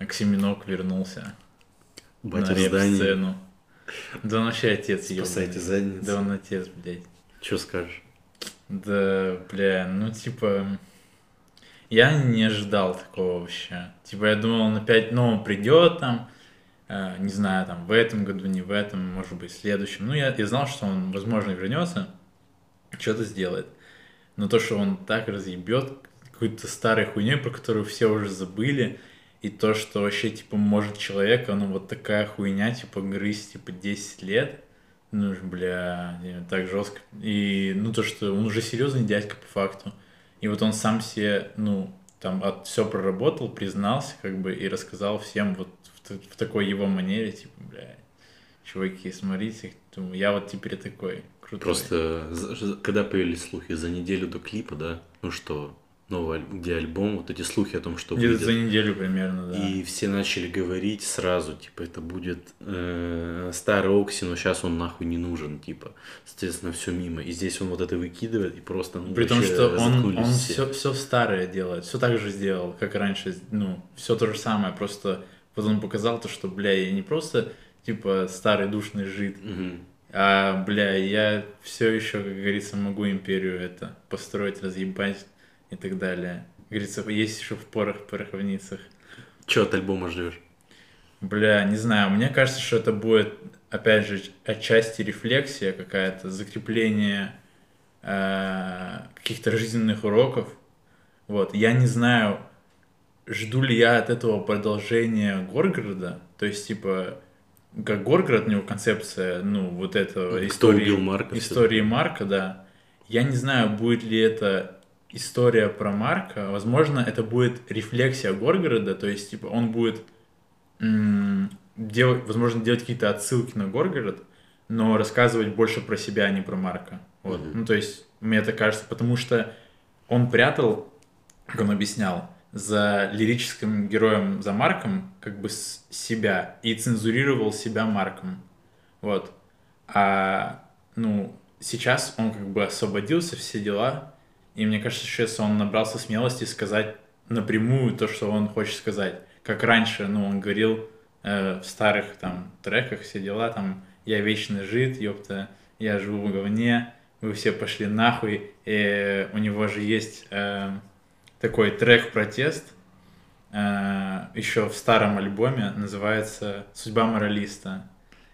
Оксиминок вернулся Батя на реп-сцену. Да он вообще отец Спасайте ёбаный. задницы. Да он отец, блядь. Что скажешь? Да, бля, ну типа... Я не ожидал такого вообще. Типа я думал, он опять, ну, он придет там, э, не знаю, там, в этом году, не в этом, может быть, в следующем. Ну, я, я знал, что он, возможно, вернется, что-то сделает. Но то, что он так разъебет какой-то старой хуйней, про которую все уже забыли, и то, что вообще, типа, может человека, ну, вот такая хуйня, типа, грызть, типа, 10 лет, ну, бля, так жестко. И, ну, то, что он уже серьезный дядька по факту. И вот он сам себе, ну, там, от, все проработал, признался, как бы, и рассказал всем вот в, в такой его манере, типа, бля, чуваки, смотрите, я вот теперь такой крутой. Просто, когда появились слухи за неделю до клипа, да, ну что, новый, где альбом, вот эти слухи о том, что Где-то выйдет. за неделю примерно, да. И все начали говорить сразу, типа, это будет э, старый Окси, но сейчас он нахуй не нужен, типа. Соответственно, все мимо. И здесь он вот это выкидывает, и просто, ну, При том, что он, он все. все, все старое делает, все так же сделал, как раньше, ну, все то же самое, просто вот он показал то, что, бля, я не просто, типа, старый душный жид, Мгм. а, бля, я все еще, как говорится, могу империю это построить, разъебать и так далее. Говорится, есть еще в порох, пороховницах. Че от альбома ждешь? Бля, не знаю, мне кажется, что это будет, опять же, отчасти рефлексия какая-то, закрепление э, каких-то жизненных уроков. Вот, я не знаю, жду ли я от этого продолжения Горгорода, то есть, типа, как Горгород, у него концепция, ну, вот этого Кто истории, убил Марка, истории Марка, да. Я не знаю, будет ли это история про Марка, возможно, это будет рефлексия Горгорода, то есть, типа, он будет м, делать, возможно, делать какие-то отсылки на Горгород, но рассказывать больше про себя, а не про Марка. Вот. Мгм. Ну, то есть, мне это кажется, потому что он прятал, как он объяснял, за лирическим героем, за Марком, как бы с себя, и цензурировал себя Марком. Вот. А, ну, сейчас он как бы освободился, все дела, и мне кажется, сейчас он набрался смелости сказать напрямую то, что он хочет сказать. Как раньше, ну, он говорил э, в старых там треках, все дела, там, я вечный жид, ёпта, я живу в говне, вы все пошли нахуй. И у него же есть э, такой трек «Протест», еще в старом альбоме, называется «Судьба моралиста».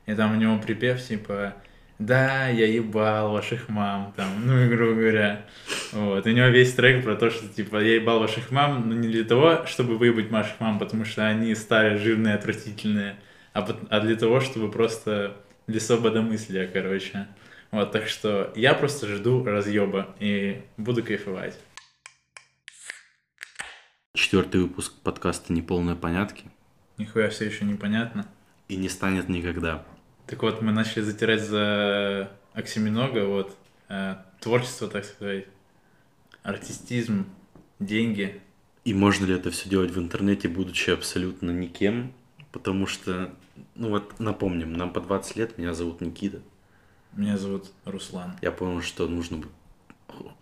И там у него припев типа «Да, я ебал ваших мам», там, ну, грубо говоря. Вот. У него весь трек про то, что типа я ебал ваших мам, но не для того, чтобы выебать ваших мам, потому что они старые, жирные, отвратительные, а, а для того, чтобы просто для свободомыслия, короче. Вот, так что я просто жду разъеба и буду кайфовать. Четвертый выпуск подкаста «Неполные понятки» Нихуя все еще непонятно. и не станет никогда. Так вот, мы начали затирать за Оксиминога, вот, э, творчество, так сказать, артистизм, деньги. И можно ли это все делать в интернете, будучи абсолютно никем? Потому что, ну вот напомним, нам по 20 лет, меня зовут Никита. Меня зовут Руслан. Я понял, что нужно бы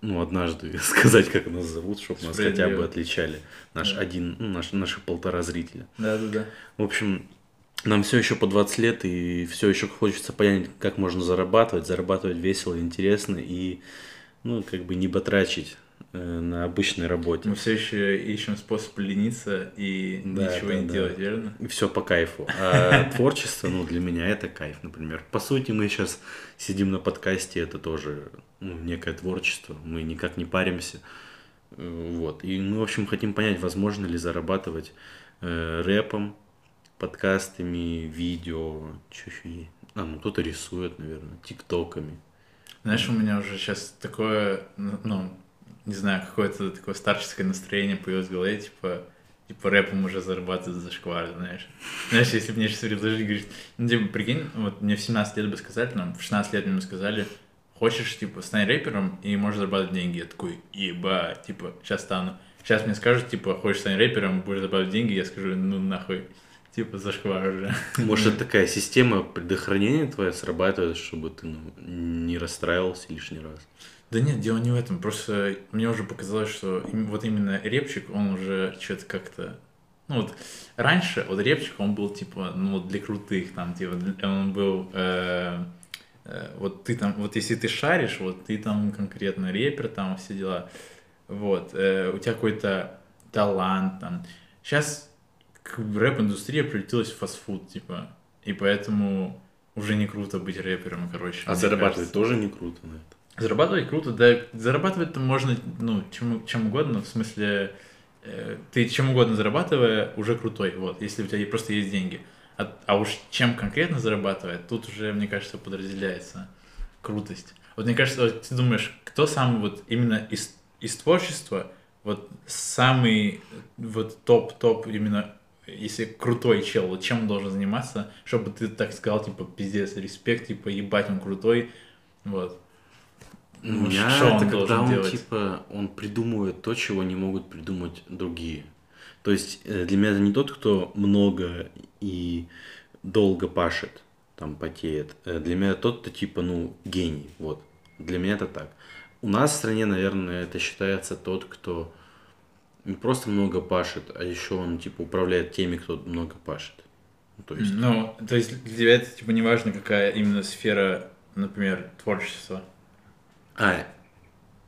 ну, однажды сказать, как нас зовут, чтобы нас хотя бы отличали. Наш Да. один, ну, наш, наши полтора зрителя. Да-да-да. В общем, нам все еще по 20 лет, и все еще хочется понять, как можно зарабатывать, зарабатывать весело, интересно и, ну, как бы не батрачить э, на обычной работе. Мы все еще ищем способ лениться и Да, ничего да, не да. делать, верно? И все по кайфу. А творчество, ну, для меня это кайф, например. По сути, мы сейчас сидим на подкасте, это тоже ну, некое творчество. Мы никак не паримся. Э, Вот. И мы, в общем, хотим понять, возможно ли зарабатывать э, рэпом, подкастами, видео, что еще есть. А, ну, кто-то рисует, наверное, тиктоками. Знаешь, у меня уже сейчас такое, ну, не знаю, какое-то такое старческое настроение появилось в голове, типа, типа рэпом уже зарабатывать за шквар, знаешь. Знаешь, если бы мне сейчас предложили, говорить, ну, типа, прикинь, вот мне в 17 лет бы сказали, нам в 16 лет мне бы сказали, хочешь, типа, стань рэпером и можешь зарабатывать деньги. Я такой, еба, типа, сейчас стану. Сейчас мне скажут, типа, хочешь стань рэпером, будешь зарабатывать деньги, я скажу, ну, нахуй, типа, за шквар уже. Может, это такая система предохранения твоя срабатывает, чтобы ты ну, не расстраивался лишний раз? Да нет, дело не в этом. Просто мне уже показалось, что вот именно репчик, он уже что-то как-то ну вот, раньше, вот рэпчик, он был, типа, ну, вот для крутых, там, типа, он был, э, э, вот ты там, вот если ты шаришь, вот ты там конкретно рэпер, там, все дела, вот, э, у тебя какой-то талант, там. Сейчас рэп-индустрия превратилась в фастфуд, типа, и поэтому уже не круто быть рэпером, короче. А зарабатывать кажется. тоже не круто на это? Зарабатывать круто, да, зарабатывать-то можно, ну, чем, чем угодно, в смысле, э, ты чем угодно зарабатывая, уже крутой, вот, если у тебя просто есть деньги. А, а уж чем конкретно зарабатывает, тут уже, мне кажется, подразделяется крутость. Вот мне кажется, вот ты думаешь, кто самый вот именно из, из творчества, вот самый вот топ-топ именно если крутой чел, вот чем он должен заниматься, чтобы ты так сказал, типа, пиздец, респект, типа, ебать, он крутой, вот. У ну, меня что это он когда он, делать? типа, он придумывает то, чего не могут придумать другие. То есть э, для меня это не тот, кто много и долго пашет, там, потеет. Э, для меня тот, кто, типа, ну, гений, вот. Для меня это так. У нас в стране, наверное, это считается тот, кто не просто много пашет, а еще он типа управляет теми, кто много пашет. Ну, то есть... Ну, то есть для тебя это типа не важно, какая именно сфера, например, творчества. А,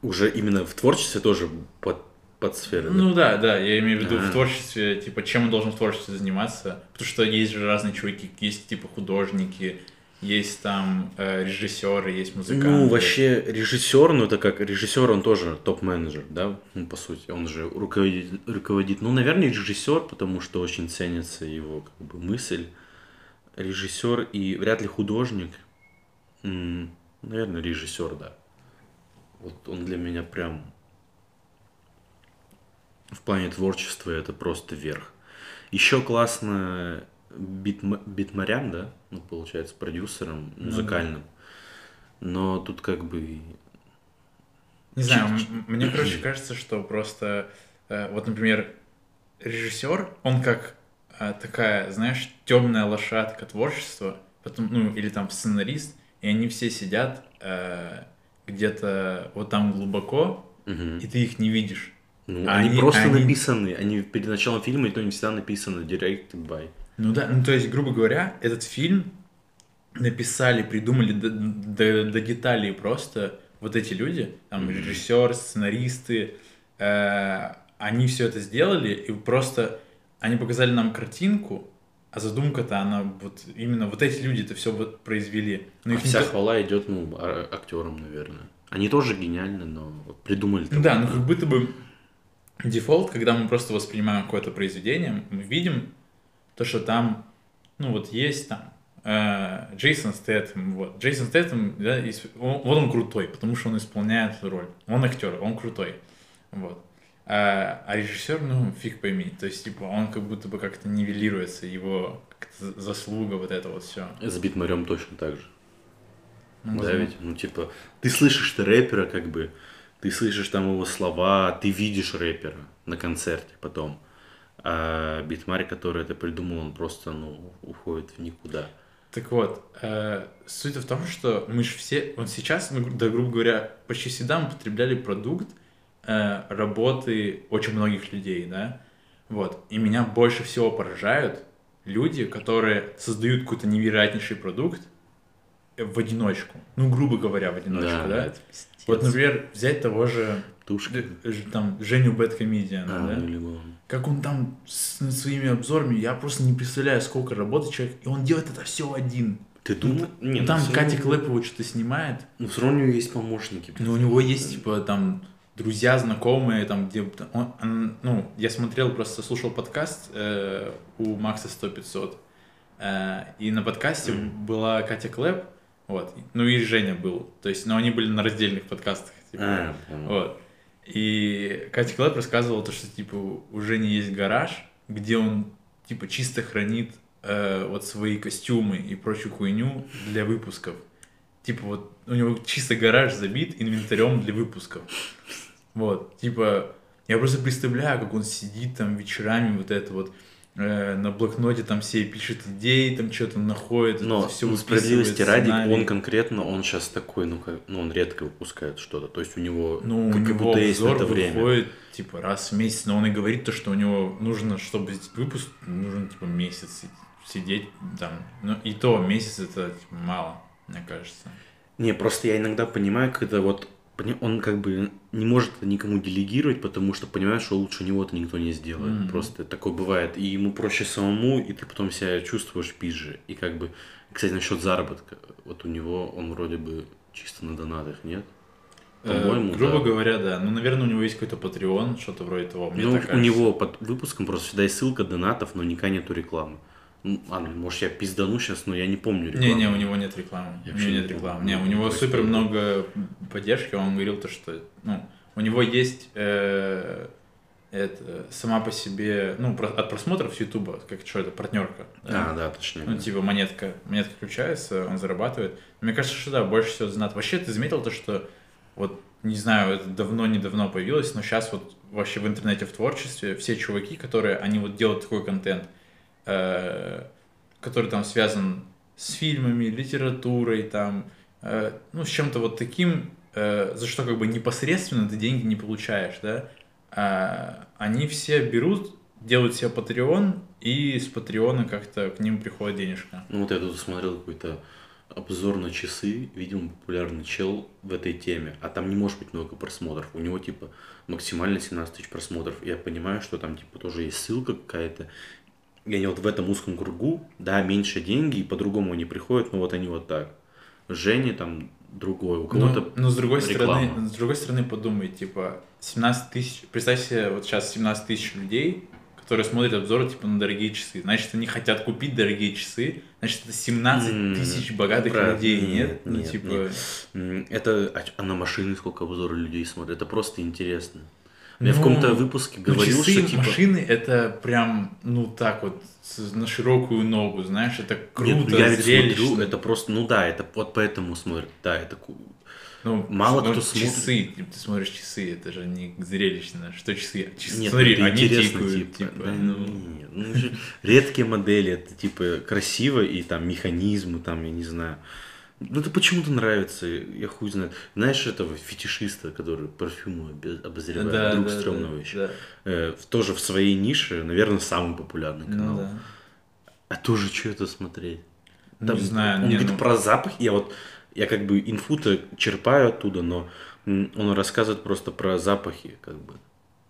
уже именно в творчестве тоже под, под сферой. Ну да? да, да, я имею в виду А-а-а. в творчестве, типа, чем он должен в творчестве заниматься. Потому что есть же разные чуваки, есть типа художники, есть там э, режиссеры, есть музыканты. Ну, вообще, режиссер, ну, это как режиссер, он тоже топ-менеджер, да, ну, по сути, он же руководит, руководит. Ну, наверное, режиссер, потому что очень ценится его, как бы, мысль. Режиссер и вряд ли художник. М-м, наверное, режиссер, да. Вот он для меня прям в плане творчества это просто верх. Еще классно битм, битмарям, да, ну, получается, продюсером музыкальным. Ну, да. Но тут как бы... Не знаю, мне, короче, кажется, что просто, э, вот, например, режиссер, он как э, такая, знаешь, темная лошадка творчества, потом, ну, или там сценарист, и они все сидят э, где-то вот там глубоко, угу. и ты их не видишь. Ну, а они, они просто они... написаны, они перед началом фильма, и то не всегда написано directed by. Ну да, ну то есть, грубо говоря, этот фильм написали, придумали до, до, до деталей просто вот эти люди, там режиссер, сценаристы, э, они все это сделали, и просто они показали нам картинку, а задумка-то она вот именно вот эти люди это все вот произвели. Но а вся никто... хвала идет ну а, актерам, наверное. Они тоже гениальны, но придумали. Ну да, ну как будто бы дефолт, когда мы просто воспринимаем какое-то произведение, мы видим то, что там, ну вот есть там э, Джейсон Стэттем, вот, Джейсон Стэттем, да, он, вот он крутой, потому что он исполняет эту роль, он актер, он крутой, вот. А, а режиссер, ну, фиг пойми, то есть, типа, он как будто бы как-то нивелируется, его заслуга, вот это вот все. С Битмарем точно так же. Ну, да, ведь, ну, типа, ты слышишь ты рэпера, как бы, ты слышишь там его слова, ты видишь рэпера на концерте потом. А Битмарь, который это придумал, он просто, ну, уходит в никуда. Так вот, э, суть в том, что мы же все, вот сейчас, мы, да, грубо говоря, почти всегда мы потребляли продукт э, работы очень многих людей, да, вот, и меня больше всего поражают люди, которые создают какой-то невероятнейший продукт в одиночку, ну, грубо говоря, в одиночку, да, да? Вот, например, взять того же Тушки. Там Женю Бэткомедиана, а, да? Ну, как он там с своими обзорами, я просто не представляю, сколько работает человек, и он делает это все один. Ты думаешь? Ну, Нет, там Катя Клэпова что-то снимает. Ну, все равно у него есть помощники. Ну, у него есть, типа, там, друзья, знакомые, там, где... Он, он, ну, я смотрел, просто слушал подкаст э, у Макса 100-500, э, и на подкасте mm. была Катя Клэп, вот, ну и Женя был, то есть, но они были на раздельных подкастах, типа, а, вот. И Катя Клэп рассказывала то, что, типа, у Жени есть гараж, где он, типа, чисто хранит э, вот свои костюмы и прочую хуйню для выпусков. Типа, вот у него чисто гараж забит инвентарем для выпусков. Вот, типа, я просто представляю, как он сидит там вечерами вот это вот, на блокноте там все пишет идеи, там что-то находит, Но все ну, справедливости ради, он конкретно, он сейчас такой, ну, как, ну, он редко выпускает что-то. То есть у него ну, как, у него будто есть это время. выходит, типа, раз в месяц, но он и говорит то, что у него нужно, чтобы сделать выпуск, нужно, типа, месяц си- сидеть там. Ну, и то месяц это, типа, мало, мне кажется. Не, просто я иногда понимаю, когда вот он как бы не может это никому делегировать, потому что понимает, что лучше него это никто не сделает. Мгм. Просто такое бывает. И ему проще самому, и ты потом себя чувствуешь пизже. И как бы, кстати, насчет заработка. Вот у него он вроде бы чисто на донатах, нет? Э, По-моему, грубо да. говоря, да. Ну, наверное, у него есть какой-то Patreon, что-то вроде того. Мне ну, у кажется. него под выпуском просто всегда есть ссылка донатов, но никогда нету рекламы. Ладно, может я пиздану сейчас, но я не помню рекламу. Не-не, у него нет рекламы. Я у него не нет рекламы. Не, у Ну, него то есть супер много поддержки. Он говорил то, что ну, у него есть э, это, сама по себе, ну, про- от просмотров с Ютуба, как что это, партнерка. А, да, точнее. Ну, да. типа монетка, монетка включается, он зарабатывает. Мне кажется, что да, больше всего донат. Вообще, ты заметил то, что вот, не знаю, это давно-недавно появилось, но сейчас вот вообще в интернете, в творчестве, все чуваки, которые, они вот делают такой контент, который там связан с фильмами, литературой, там, э, ну, с чем-то вот таким, э, за что как бы непосредственно ты деньги не получаешь, да, а они все берут, делают себе Patreon, и с Патреона как-то к ним приходит денежка. Ну вот я тут смотрел какой-то обзор на часы, видимо, популярный чел в этой теме, а там не может быть много просмотров. У него типа максимально 17 тысяч просмотров. Я понимаю, что там типа тоже есть ссылка какая-то. И они вот в этом узком кругу, да, меньше деньги, и по-другому они приходят, но вот они вот так. Женя там другой, у кого-то... Ну, но с другой реклама. стороны, с другой стороны подумай, типа, 17 тысяч, представь себе, вот сейчас 17 тысяч людей, которые смотрят обзоры, типа, на дорогие часы. Значит, они хотят купить дорогие часы, значит, это 17 М, тысяч богатых брат, людей, нет? нет, ну, типа, нет. Это, а, а на машины сколько обзоров людей смотрят, это просто интересно. Я в Ну, каком-то выпуске ну, говорил, часы, что типа... машины, это прям, ну, так вот, на широкую ногу, знаешь, это круто, Нет, ну я ведь смотрю, это просто, ну да, это вот поэтому смотрят, да, это Ну, Мало ну, кто смотрит. часы, типа, ты смотришь часы, это же не зрелищно. Что часы? Часы, Нет, смотри, это они тикают, типа, типа, да ну, нет, ну, редкие модели, это типа красиво и там механизмы, там, я не знаю. Ну, это почему-то нравится, я хуй знает. Знаешь этого фетишиста, который парфюмы обозревает, да, друг да, стрёмного да, еще. да. Э, тоже в своей нише, наверное, самый популярный канал. Ну, да. А тоже что это смотреть? Ну, Там не знаю, он не, говорит ну, про запах, я вот, я как бы инфу-то черпаю оттуда, но он рассказывает просто про запахи, как бы,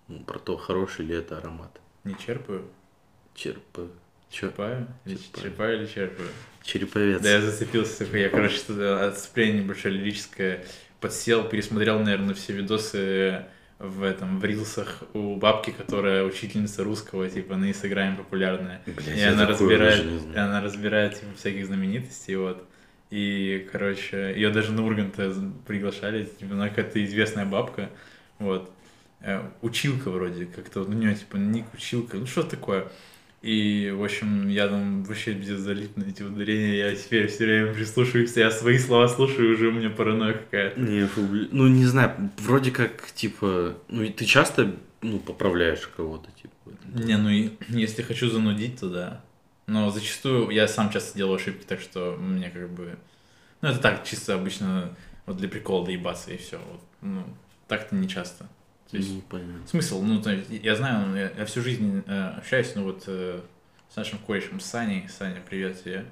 ну, про то, хороший ли это аромат. не черпаю, Черпаю. Черпаю, Черпаю. черпаю или черпаю. Череповец. Да, я зацепился, такой, я, короче, что-то отступление небольшое лирическое подсел, пересмотрел, наверное, все видосы в этом, в рилсах у бабки, которая учительница русского, типа, на Инстаграме популярная. Блядь, И она разбирает, и она разбирает типа, всяких знаменитостей, вот. И, короче, ее даже на Урганта приглашали, типа, она какая-то известная бабка, вот. Э, Училка вроде, как-то, у нее, типа, ник училка, ну что такое. И, в общем, я там вообще без залип на эти ударения, я теперь все время прислушиваюсь, я свои слова слушаю, уже у меня паранойя какая-то. Не, фу, ну не знаю, вроде как, типа, ну и ты часто, ну, поправляешь кого-то, типа. Не, ну и если хочу занудить, то да. Но зачастую я сам часто делаю ошибки, так что мне как бы... Ну, это так, чисто обычно вот для прикола доебаться и все. Вот, ну, так-то не часто. То есть, Ну, понятно. смысл, ну, то есть, я знаю, я, я всю жизнь э, общаюсь, ну, вот э, с нашим корешем, Саней. Саня, привет тебе.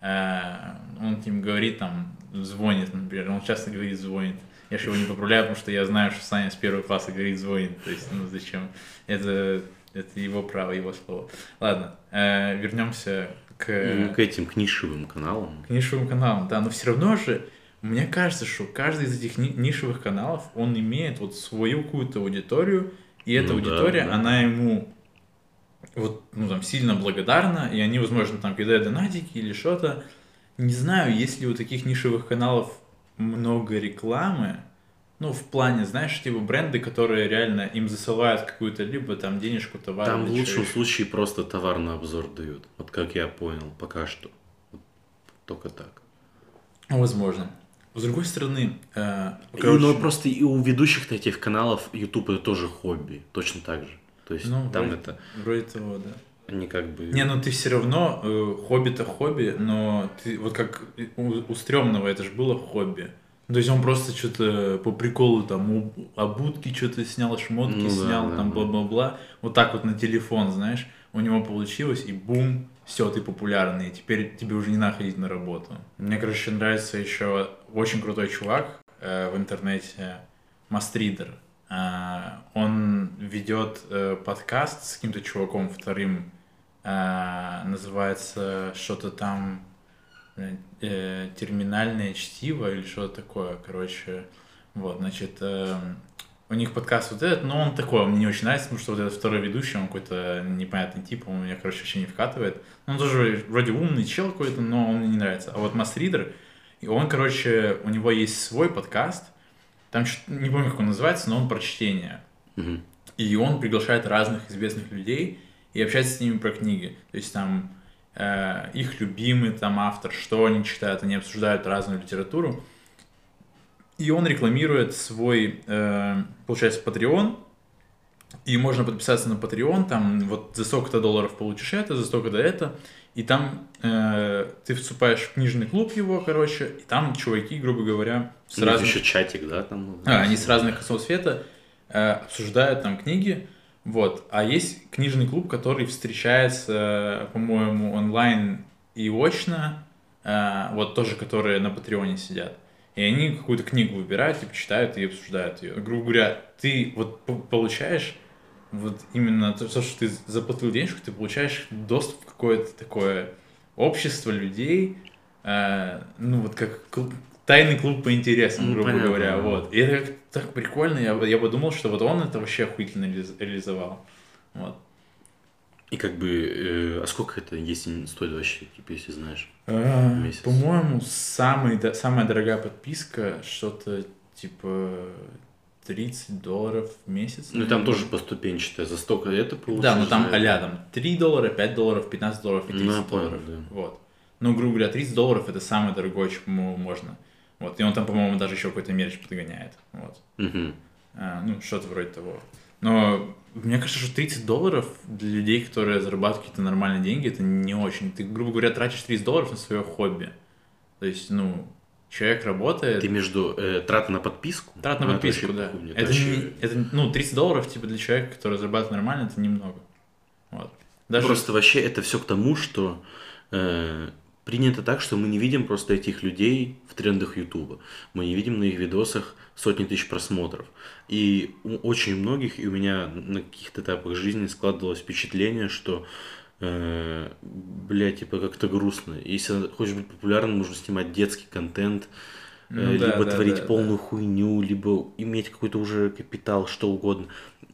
Э, он им говорит, там, звонит, например, он часто говорит, звонит. Я же его не поправляю, потому что я знаю, что Саня с первого класса говорит, звонит. То есть, ну, зачем? Это, это его право, его слово. Ладно, э, вернемся к... Ну, к этим, к нишевым каналам. К нишевым каналам, да, но все равно же, мне кажется, что каждый из этих ни- нишевых каналов, он имеет вот свою какую-то аудиторию, и эта Ну да, аудитория, да. она ему вот, ну, там, сильно благодарна, и они, возможно, там кидают донатики или что-то. Не знаю, есть ли у таких нишевых каналов много рекламы, ну, в плане, знаешь, типа бренды, которые реально им засылают какую-то либо там денежку, товар. Там в лучшем чё случае просто товар на обзор дают. Вот как я понял, пока что. Вот Только так. Ну, С другой стороны, э, И, короче, но просто и у ведущих этих каналов YouTube это тоже хобби, точно так же. То есть ну, там вроде, это вроде того, да. они как бы... Не, ну ты все равно, э, хобби-то хобби, но ты, вот как у, у стрёмного это же было хобби. То есть он просто что-то по приколу там у обутки что-то снял, шмотки Ну да, снял, да, там да. бла-бла-бла. Вот так вот на телефон, знаешь, у него получилось, и бум, все, ты популярный, теперь тебе уже не надо ходить на работу. Мне, короче, нравится еще очень крутой чувак э, в интернете, Мастридер. Э, он ведет э, подкаст с каким-то чуваком вторым, э, называется что-то там блин, э, терминальное чтиво или что-то такое, короче. Вот, значит, э, у них подкаст вот этот, но он такой, он мне не очень нравится, потому что вот этот второй ведущий, он какой-то непонятный тип, он меня, короче, вообще не вкатывает. Он тоже вроде умный чел какой-то, но он мне не нравится. А вот Мастридер, и он, короче, у него есть свой подкаст, там не помню, как он называется, но он про чтение. Мгм. И он приглашает разных известных людей и общается с ними про книги. То есть там э, их любимый там автор, что они читают, они обсуждают разную литературу. И он рекламирует свой, э, получается, Patreon. И можно подписаться на Patreon, там вот за столько-то долларов получишь это, за столько-то это. И там э, ты вступаешь в книжный клуб его, короче, и там чуваки, грубо говоря, с разных... еще чатик, да, там? А, они с разных концов света э, обсуждают там книги, вот. А есть книжный клуб, который встречается, э, по-моему, онлайн и очно, э, вот тоже, которые на Патреоне сидят. И они какую-то книгу выбирают, типа, читают и обсуждают ее. Грубо говоря, ты вот получаешь вот именно то, то, что ты заплатил денежку, ты получаешь доступ в какое-то такое общество людей, э, ну вот как клуб- тайный клуб по интересам, Ну, грубо понятно, говоря, да. вот. И это как- так прикольно, я, я подумал, что вот он это вообще охуительно реализ- реализовал. Вот. И как бы, э, а сколько это, если стоит вообще, типа, если знаешь? А, Месяц. По-моему, самый, самая дорогая подписка что-то типа 30 долларов в месяц. Ну, там тоже поступенчатое, за столько это получишь. Да, ну там а там 3 доллара, 5 долларов, 15 долларов и Ну, 30 я понял, долларов. да. Вот. Ну, грубо говоря, 30 долларов это самое дорогое, чему можно. Вот. И он там, по-моему, даже еще какой-то мерч подгоняет. Вот. Мгм. А, ну, что-то вроде того. Но мне кажется, что 30 долларов для людей, которые зарабатывают какие-то нормальные деньги, это не очень. Ты, грубо говоря, тратишь 30 долларов на свое хобби. То есть, ну, человек работает... Ты между э, траты на подписку? Трат на это подписку, да. мне. Это, вообще- не- это, ну, 30 долларов, типа, для человека, который зарабатывает нормально, это немного. Вот. Даже... Просто вообще это все к тому, что э, принято так, что мы не видим просто этих людей в трендах Ютуба. Мы не видим на их видосах сотни тысяч просмотров. И у очень многих, и у меня на каких-то этапах жизни складывалось впечатление, что э, бля, типа как-то грустно. Если хочешь быть популярным, нужно снимать детский контент, э, Ну да, либо да, творить да, полную хуйню, либо иметь какой-то уже капитал, что угодно.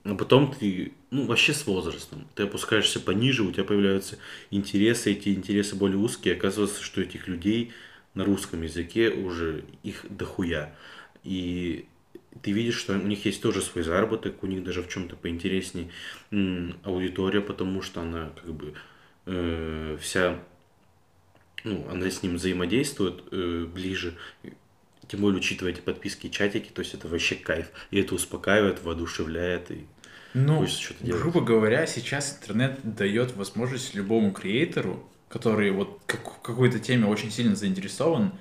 А потом ты, ну, вообще с возрастом, ты опускаешься пониже, у тебя появляются интересы, эти интересы более узкие, оказывается, что этих людей на русском языке уже их дохуя. И ты видишь, что у них есть тоже свой заработок, у них даже в чем-то поинтереснее аудитория, потому что она как бы э, вся, ну, она с ним взаимодействует э, ближе, тем более учитывая эти подписки и чатики, то есть это вообще кайф, и это успокаивает, воодушевляет, и Ну, хочется что-то делать. грубо говоря, сейчас интернет дает возможность любому креатору, который вот как, какой-то теме очень сильно заинтересован,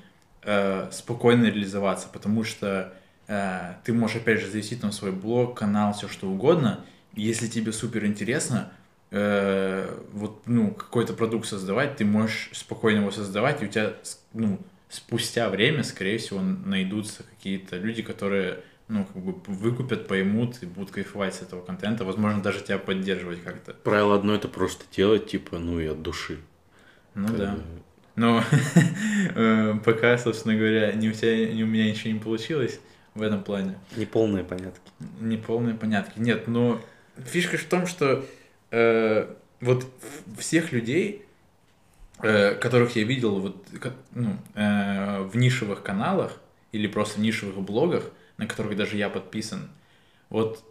э, спокойно реализоваться, потому что э, ты можешь, опять же, завести там свой блог, канал, все что угодно. Если тебе супер интересно, э, вот, ну, какой-то продукт создавать, ты можешь спокойно его создавать, и у тебя, ну, спустя время, скорее всего, найдутся какие-то люди, которые, ну, как бы выкупят, поймут и будут кайфовать с этого контента, возможно, даже тебя поддерживать как-то. Правило одно это просто делать, типа, ну и от души. Ну Как да. бы, Но э, пока, собственно говоря, ни у тебя, ни у меня ничего не получилось в этом плане. Неполные понятки. Неполные понятки. Нет, но фишка в том, что э, вот всех людей, э, которых я видел вот, ну, э, в нишевых каналах или просто в нишевых блогах, на которых даже я подписан, вот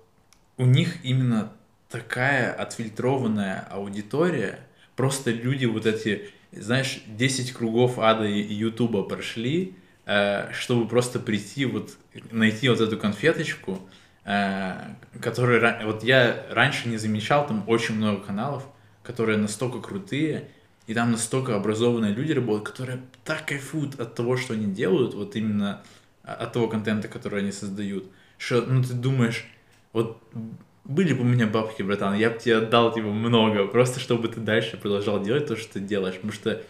у них именно такая отфильтрованная аудитория, просто люди вот эти, знаешь, 10 кругов ада и ютуба прошли, э, чтобы просто прийти вот, найти вот эту конфеточку, э, которую, ра- вот я раньше не замечал, там очень много каналов, которые настолько крутые, и там настолько образованные люди работают, которые так кайфуют от того, что они делают, вот именно от того контента, который они создают, что, ну, ты думаешь, вот были бы у меня бабки, братан, я бы тебе отдал, типа, много, просто чтобы ты дальше продолжал делать то, что ты делаешь, потому что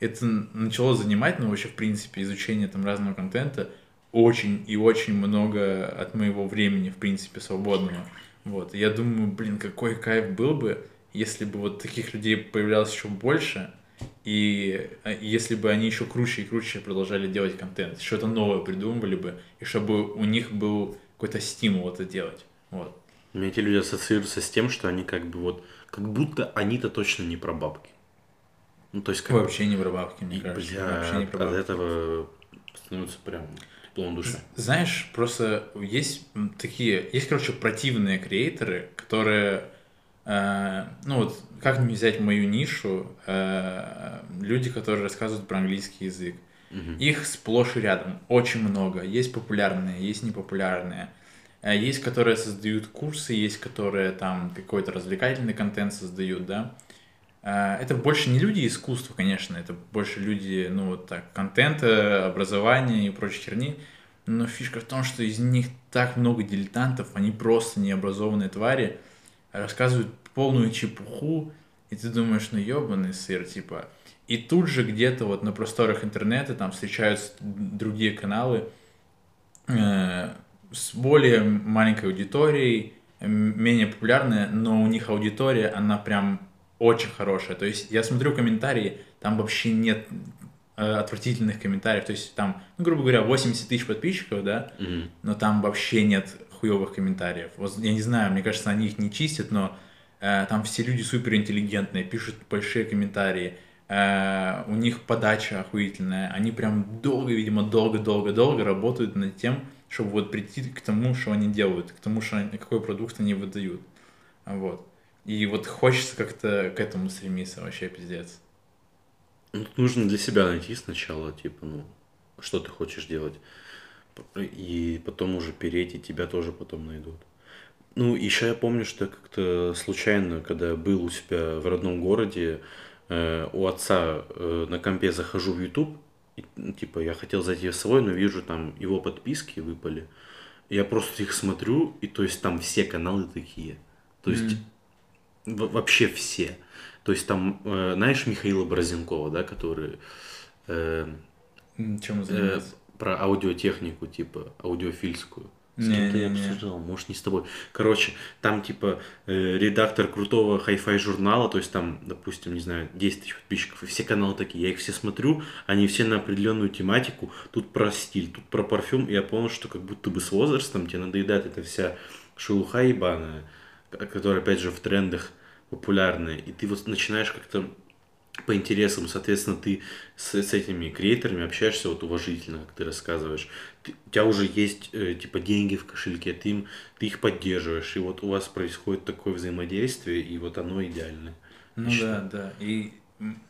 это начало занимать, ну, вообще, в принципе, изучение там разного контента очень и очень много от моего времени, в принципе, свободного. Вот, я думаю, блин, какой кайф был бы, если бы вот таких людей появлялось еще больше, и а, если бы они еще круче и круче продолжали делать контент, что-то новое придумывали бы, и чтобы у них был какой-то стимул это делать. Вот. У меня эти люди ассоциируются с тем, что они как бы вот, как будто они-то точно не про бабки. Ну, то есть как Вообще не про бабки, мне и, кажется. Бля, Вообще не про бабки. От этого становится прям тепло душе. Знаешь, просто есть такие, есть, короче, противные креаторы, которые, э, ну вот, как не взять мою нишу, э, люди, которые рассказывают про английский язык. Угу. Их сплошь и рядом, очень много. Есть популярные, есть непопулярные. Э, есть, которые создают курсы, есть, которые там какой-то развлекательный контент создают, да. Э, это больше не люди искусства, конечно, это больше люди, ну, вот так, контента, образования и прочей херни. Но фишка в том, что из них так много дилетантов, они просто необразованные твари, рассказывают полную чепуху, и ты думаешь, ну ебаный сыр, типа. И тут же где-то вот на просторах интернета там встречаются другие каналы, э, с более маленькой аудиторией, менее популярные, но у них аудитория, она прям очень хорошая. То есть я смотрю комментарии, там вообще нет э, отвратительных комментариев. То есть там, ну, грубо говоря, 80 тысяч подписчиков, да, mm-hmm. но там вообще нет хуевых комментариев. Вот, я не знаю, мне кажется, они их не чистят, но э, там все люди супер интеллигентные, пишут большие комментарии. Э, у них подача охуительная. Они прям долго, видимо, долго-долго-долго работают над тем, чтобы вот прийти к тому, что они делают, к тому, что они, какой продукт они выдают. Вот. И вот хочется как-то к этому стремиться, вообще пиздец. Ну, нужно для себя найти сначала, типа, ну, что ты хочешь делать. И потом уже переть, и тебя тоже потом найдут. Ну, еще я помню, что как-то случайно, когда был у себя в родном городе, э, у отца э, на компе захожу в YouTube, и, ну, типа, я хотел зайти в свой, но вижу, там его подписки выпали. Я просто их смотрю, и то есть там все каналы такие. То есть mm. вообще все. То есть там, э, знаешь, Михаила Борозенкова, да, который... Э, Чем э, Про аудиотехнику, типа, аудиофильскую. С кем-то я обсуждал, может, не с тобой. Короче, там, типа, э, редактор крутого хай-фай журнала, то есть там, допустим, не знаю, 10 тысяч подписчиков, и все каналы такие. Я их все смотрю, они все на определенную тематику. Тут про стиль, тут про парфюм. И я понял, что как будто бы с возрастом тебе надоедает эта вся шелуха ебаная, которая, опять же, в трендах популярная. И ты вот начинаешь как-то по интересам, соответственно, ты с, с этими креаторами общаешься вот уважительно, как ты рассказываешь. Ты, у тебя уже есть э, типа деньги в кошельке, ты, им, ты их поддерживаешь, и вот у вас происходит такое взаимодействие, и вот оно идеальное. Ну да, да. И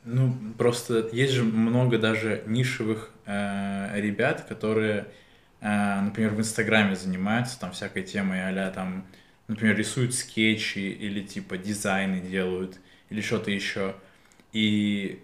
ну просто есть же много даже нишевых э, ребят, которые, э, например, в Инстаграме занимаются там всякой темой, а там, например, рисуют скетчи или типа дизайны делают или что-то еще. И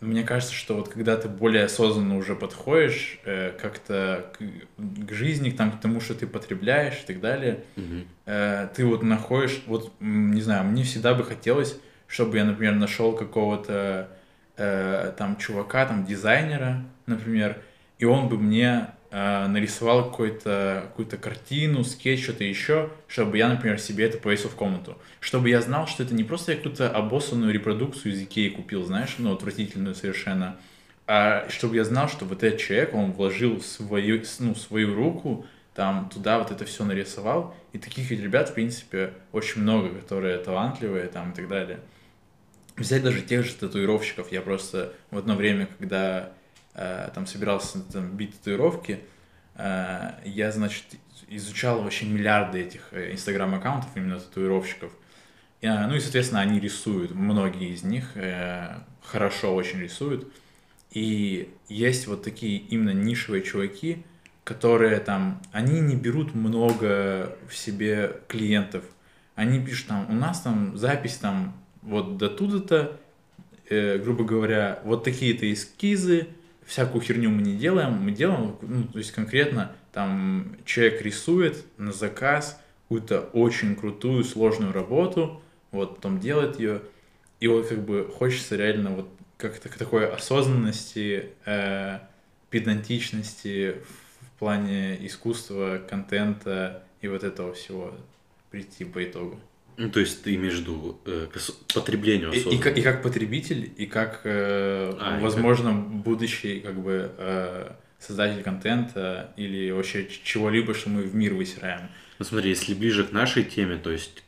мне кажется, что вот когда ты более осознанно уже подходишь э, как-то к, к жизни, там, к тому, что ты потребляешь и так далее, mm-hmm. э, ты вот находишь, вот, не знаю, мне всегда бы хотелось, чтобы я, например, нашел какого-то э, там чувака, там дизайнера, например, и он бы мне нарисовал какую-то какую-то картину, скетч, что-то еще, чтобы я, например, себе это повесил в комнату. Чтобы я знал, что это не просто я какую-то обоссанную репродукцию из Икеи купил, знаешь, ну, отвратительную совершенно, а чтобы я знал, что вот этот человек, он вложил свою, ну, свою руку, там туда вот это все нарисовал, и таких ребят, в принципе, очень много, которые талантливые там и так далее. Взять даже тех же татуировщиков, я просто в одно время, когда Э, там собирался там, бить татуировки, э, я, значит, изучал вообще миллиарды этих э, инстаграм-аккаунтов именно татуировщиков. Ну и, соответственно, они рисуют, многие из них хорошо очень рисуют. И есть вот такие именно нишевые чуваки, которые там, они не берут много в себе клиентов. Они пишут там, у нас там запись там вот до туда-то, э, грубо говоря, вот такие-то эскизы, всякую херню мы не делаем, мы делаем, ну, то есть конкретно там человек рисует на заказ какую-то очень крутую, сложную работу, вот, потом делает ее, и вот как бы хочется реально вот как-то к такой осознанности, э, педантичности в плане искусства, контента и вот этого всего прийти по итогу. Ну, то есть ты между э, к потреблению и, и, как, и как потребитель, и как, э, а, возможно, как... будущий как бы э, создатель контента или вообще чего-либо, что мы в мир высираем. Ну смотри, если ближе к нашей теме, то есть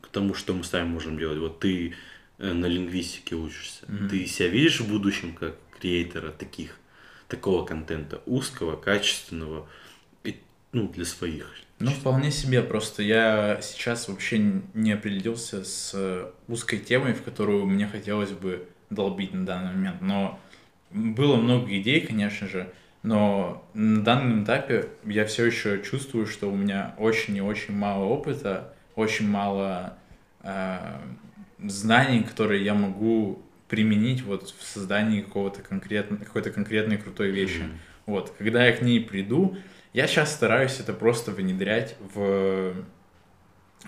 к тому, что мы сами можем делать, вот ты э, на лингвистике учишься, mm-hmm. ты себя видишь в будущем как креатора таких, такого контента, узкого, качественного, и, ну, для своих ну, вполне себе. Просто я сейчас вообще не определился с узкой темой, в которую мне хотелось бы долбить на данный момент. Но было много идей, конечно же, но на данном этапе я все еще чувствую, что у меня очень и очень мало опыта, очень мало э, знаний, которые я могу применить вот в создании какого-то конкретно, какой-то конкретной крутой вещи. Mm-hmm. Вот, когда я к ней приду, я сейчас стараюсь это просто внедрять в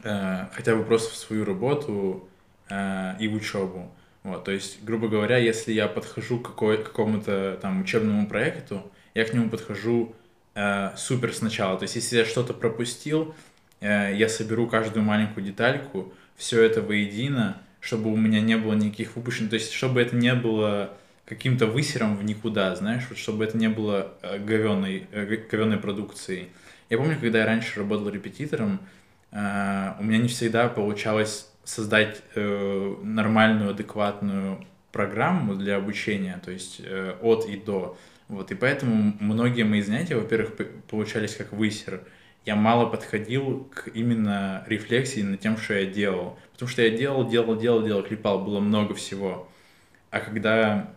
э, хотя бы просто в свою работу э, и в учебу. Вот, то есть, грубо говоря, если я подхожу к какому-то там учебному проекту, я к нему подхожу э, супер сначала. То есть, если я что-то пропустил, э, я соберу каждую маленькую детальку, все это воедино, чтобы у меня не было никаких выпущенных, то есть, чтобы это не было каким-то высером в никуда, знаешь, вот чтобы это не было э, говеной, э, говеной продукцией. Я помню, когда я раньше работал репетитором, э, у меня не всегда получалось создать нормальную, адекватную программу для обучения, то есть от и до. Вот, и поэтому многие мои занятия, во-первых, получались как высер. Я мало подходил к именно рефлексии над тем, что я делал. Потому что я делал, делал, делал, делал, клепал, было много всего. А когда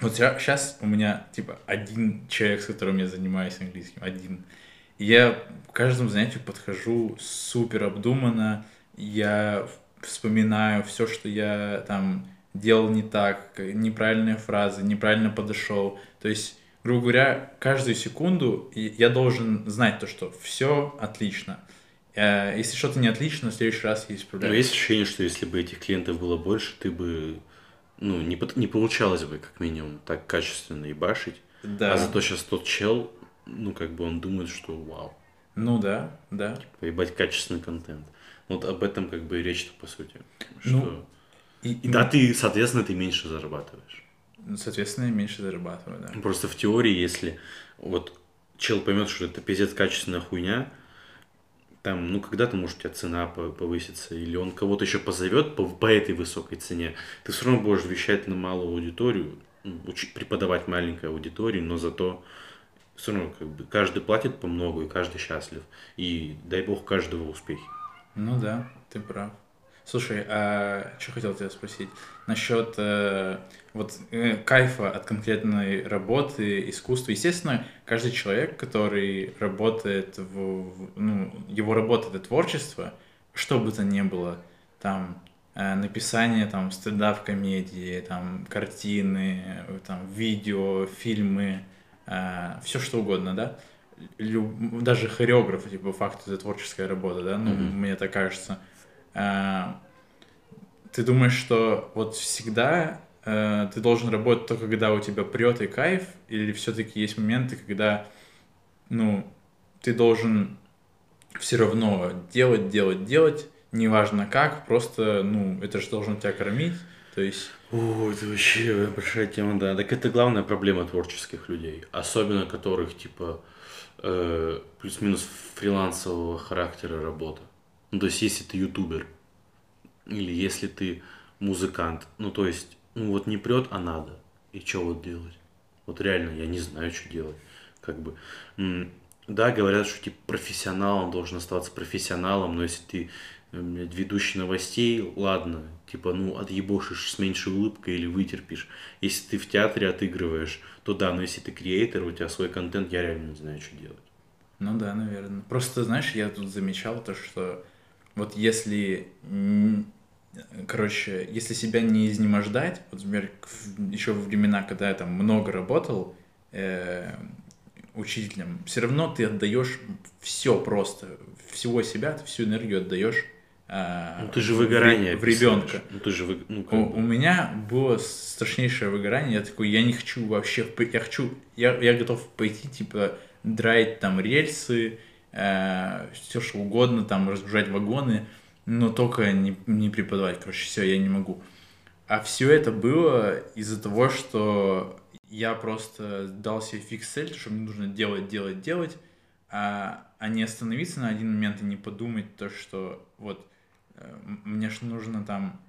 вот сейчас у меня, типа, один человек, с которым я занимаюсь английским, один. Я к каждому занятию подхожу супер обдуманно, я вспоминаю все, что я там делал не так, неправильные фразы, неправильно подошел. То есть, грубо говоря, каждую секунду я должен знать то, что все отлично. Э, если что-то не отлично, в следующий раз я исправляю. Но есть ощущение, что если бы этих клиентов было больше, ты бы ну, не, не получалось бы, как минимум, так качественно и башить. Да. А зато сейчас тот чел, ну, как бы он думает, что вау. Ну да, да. Типа, ебать качественный контент. Вот об этом как бы и речь-то, по сути. Ну, что... и, и... Да, ты, соответственно, ты меньше зарабатываешь. Ну, соответственно, я меньше зарабатываю, да. Просто в теории, если вот чел поймет, что это пиздец качественная хуйня, там, ну, когда-то, может, у тебя цена повысится, или он кого-то еще позовет по, по этой высокой цене, ты все равно будешь вещать на малую аудиторию, ну, учить, преподавать маленькой аудитории, но зато все равно как бы каждый платит по много, и каждый счастлив. И дай бог каждого успехи. Ну да, ты прав. Слушай, а что хотел тебя спросить? Насчет э, вот э, кайфа от конкретной работы, искусства. Естественно, каждый человек, который работает в, ну, его работа это творчество, что бы то ни было, там э, написание там стендап-комедии, там картины, там видео, фильмы, э, все что угодно, да? Люб, даже хореограф, типа, факт, это творческая работа, да? Ну, mm-hmm. мне так кажется Э, ты думаешь, что вот всегда э, ты должен работать только когда у тебя прет и кайф, или все-таки есть моменты, когда, ну, ты должен все равно делать, делать, делать, неважно как, просто, ну, это же должно тебя кормить, то есть... О, это вообще большая тема, да. Так это главная проблема творческих людей, особенно которых, типа, э, плюс-минус фрилансового характера работа. Ну, то есть, если ты ютубер, или если ты музыкант, ну, то есть, ну, вот не прет, а надо. И что вот делать? Вот реально, я не знаю, что делать. Как бы, да, говорят, что, типа, профессионал, он должен оставаться профессионалом, но если ты блядь, ведущий новостей, ладно, типа, ну, отъебошишь с меньшей улыбкой или вытерпишь. Если ты в театре отыгрываешь, то да, но если ты креатор, у тебя свой контент, я реально не знаю, что делать. Ну да, наверное. Просто, знаешь, я тут замечал то, что вот если короче, если себя не изнемождать, вот, например, еще во времена, когда я там много работал э, учителем, все равно ты отдаешь все просто, всего себя, ты всю энергию отдаешь э, ну, ты же выгорание в, в ребенка. Ну, ты же вы... ну, у, у меня было страшнейшее выгорание. Я такой, я не хочу вообще, я хочу, я, я готов пойти, типа, драить там рельсы, э, все что угодно, там, разгружать вагоны, но только не, не преподавать, короче, все, я не могу. А все это было из-за того, что я просто дал себе фикс цель, что мне нужно делать, делать, делать, а, а не остановиться на один момент и не подумать то, что вот э, мне же нужно там,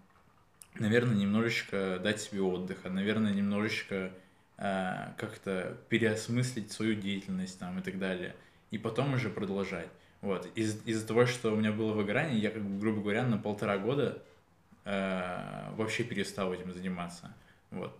наверное, немножечко дать себе отдыха, наверное, немножечко э, как-то переосмыслить свою деятельность там и так далее, и потом уже продолжать. Вот. Из- из-за того, что у меня было выгорание, я, как бы, грубо говоря, на полтора года э, вообще перестал этим заниматься. Вот.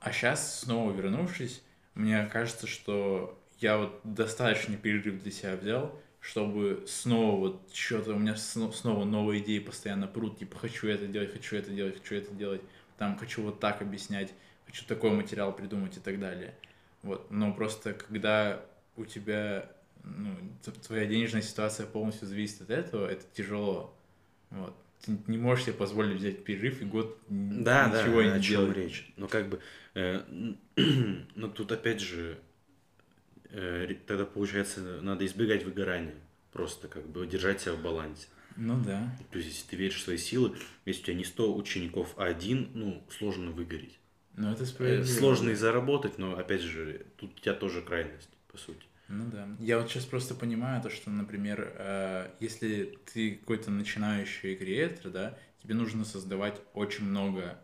А сейчас, снова вернувшись, мне кажется, что я вот достаточно перерыв для себя взял, чтобы снова вот что-то, у меня снова новые идеи постоянно прут, типа хочу это делать, хочу это делать, хочу это делать, там хочу вот так объяснять, хочу такой материал придумать и так далее. Вот. Но просто когда у тебя ну, твоя денежная ситуация полностью зависит от этого, это тяжело. Вот. Ты не можешь себе позволить взять перерыв и год да, ничего да, не о чем речь. Но как бы, э, но тут опять же, э, тогда получается, надо избегать выгорания. Просто как бы держать себя в балансе. Ну да. То есть, если ты веришь в свои силы, если у тебя не 100 учеников, а один, ну, сложно выгореть. Ну, это справедливо. Сложно и заработать, но, опять же, тут у тебя тоже крайность, по сути. Ну да. Я вот сейчас просто понимаю то, что, например, э, если ты какой-то начинающий креатор, да, тебе нужно создавать очень много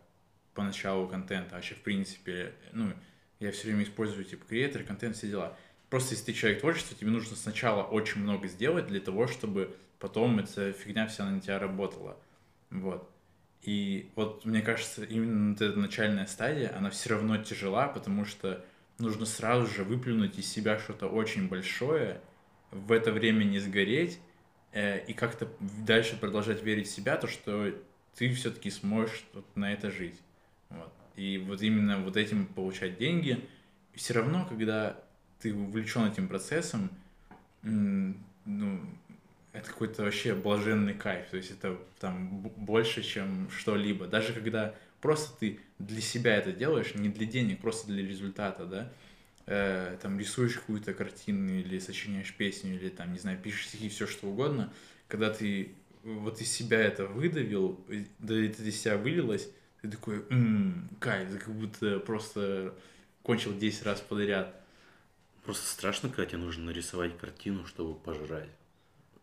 поначалу контента, вообще, в принципе, ну, я все время использую, типа, креатор, контент, все дела. Просто если ты человек творчества, тебе нужно сначала очень много сделать для того, чтобы потом эта фигня вся на тебя работала. Вот. И вот мне кажется, именно вот эта начальная стадия, она все равно тяжела, потому что нужно сразу же выплюнуть из себя что-то очень большое, в это время не сгореть э, и как-то дальше продолжать верить в себя, то, что ты все-таки сможешь вот на это жить. Вот. И вот именно вот этим получать деньги. все равно, когда ты увлечен этим процессом, ну, это какой-то вообще блаженный кайф. То есть это там больше, чем что-либо. Даже когда просто ты для себя это делаешь, не для денег, просто для результата, да, э, там рисуешь какую-то картину или сочиняешь песню, или там, не знаю, пишешь стихи, все что угодно, когда ты вот из себя это выдавил, да это из себя вылилось, ты такой, м-м, кайф, как будто просто кончил 10 раз подряд. Просто страшно, когда тебе нужно нарисовать картину, чтобы пожрать.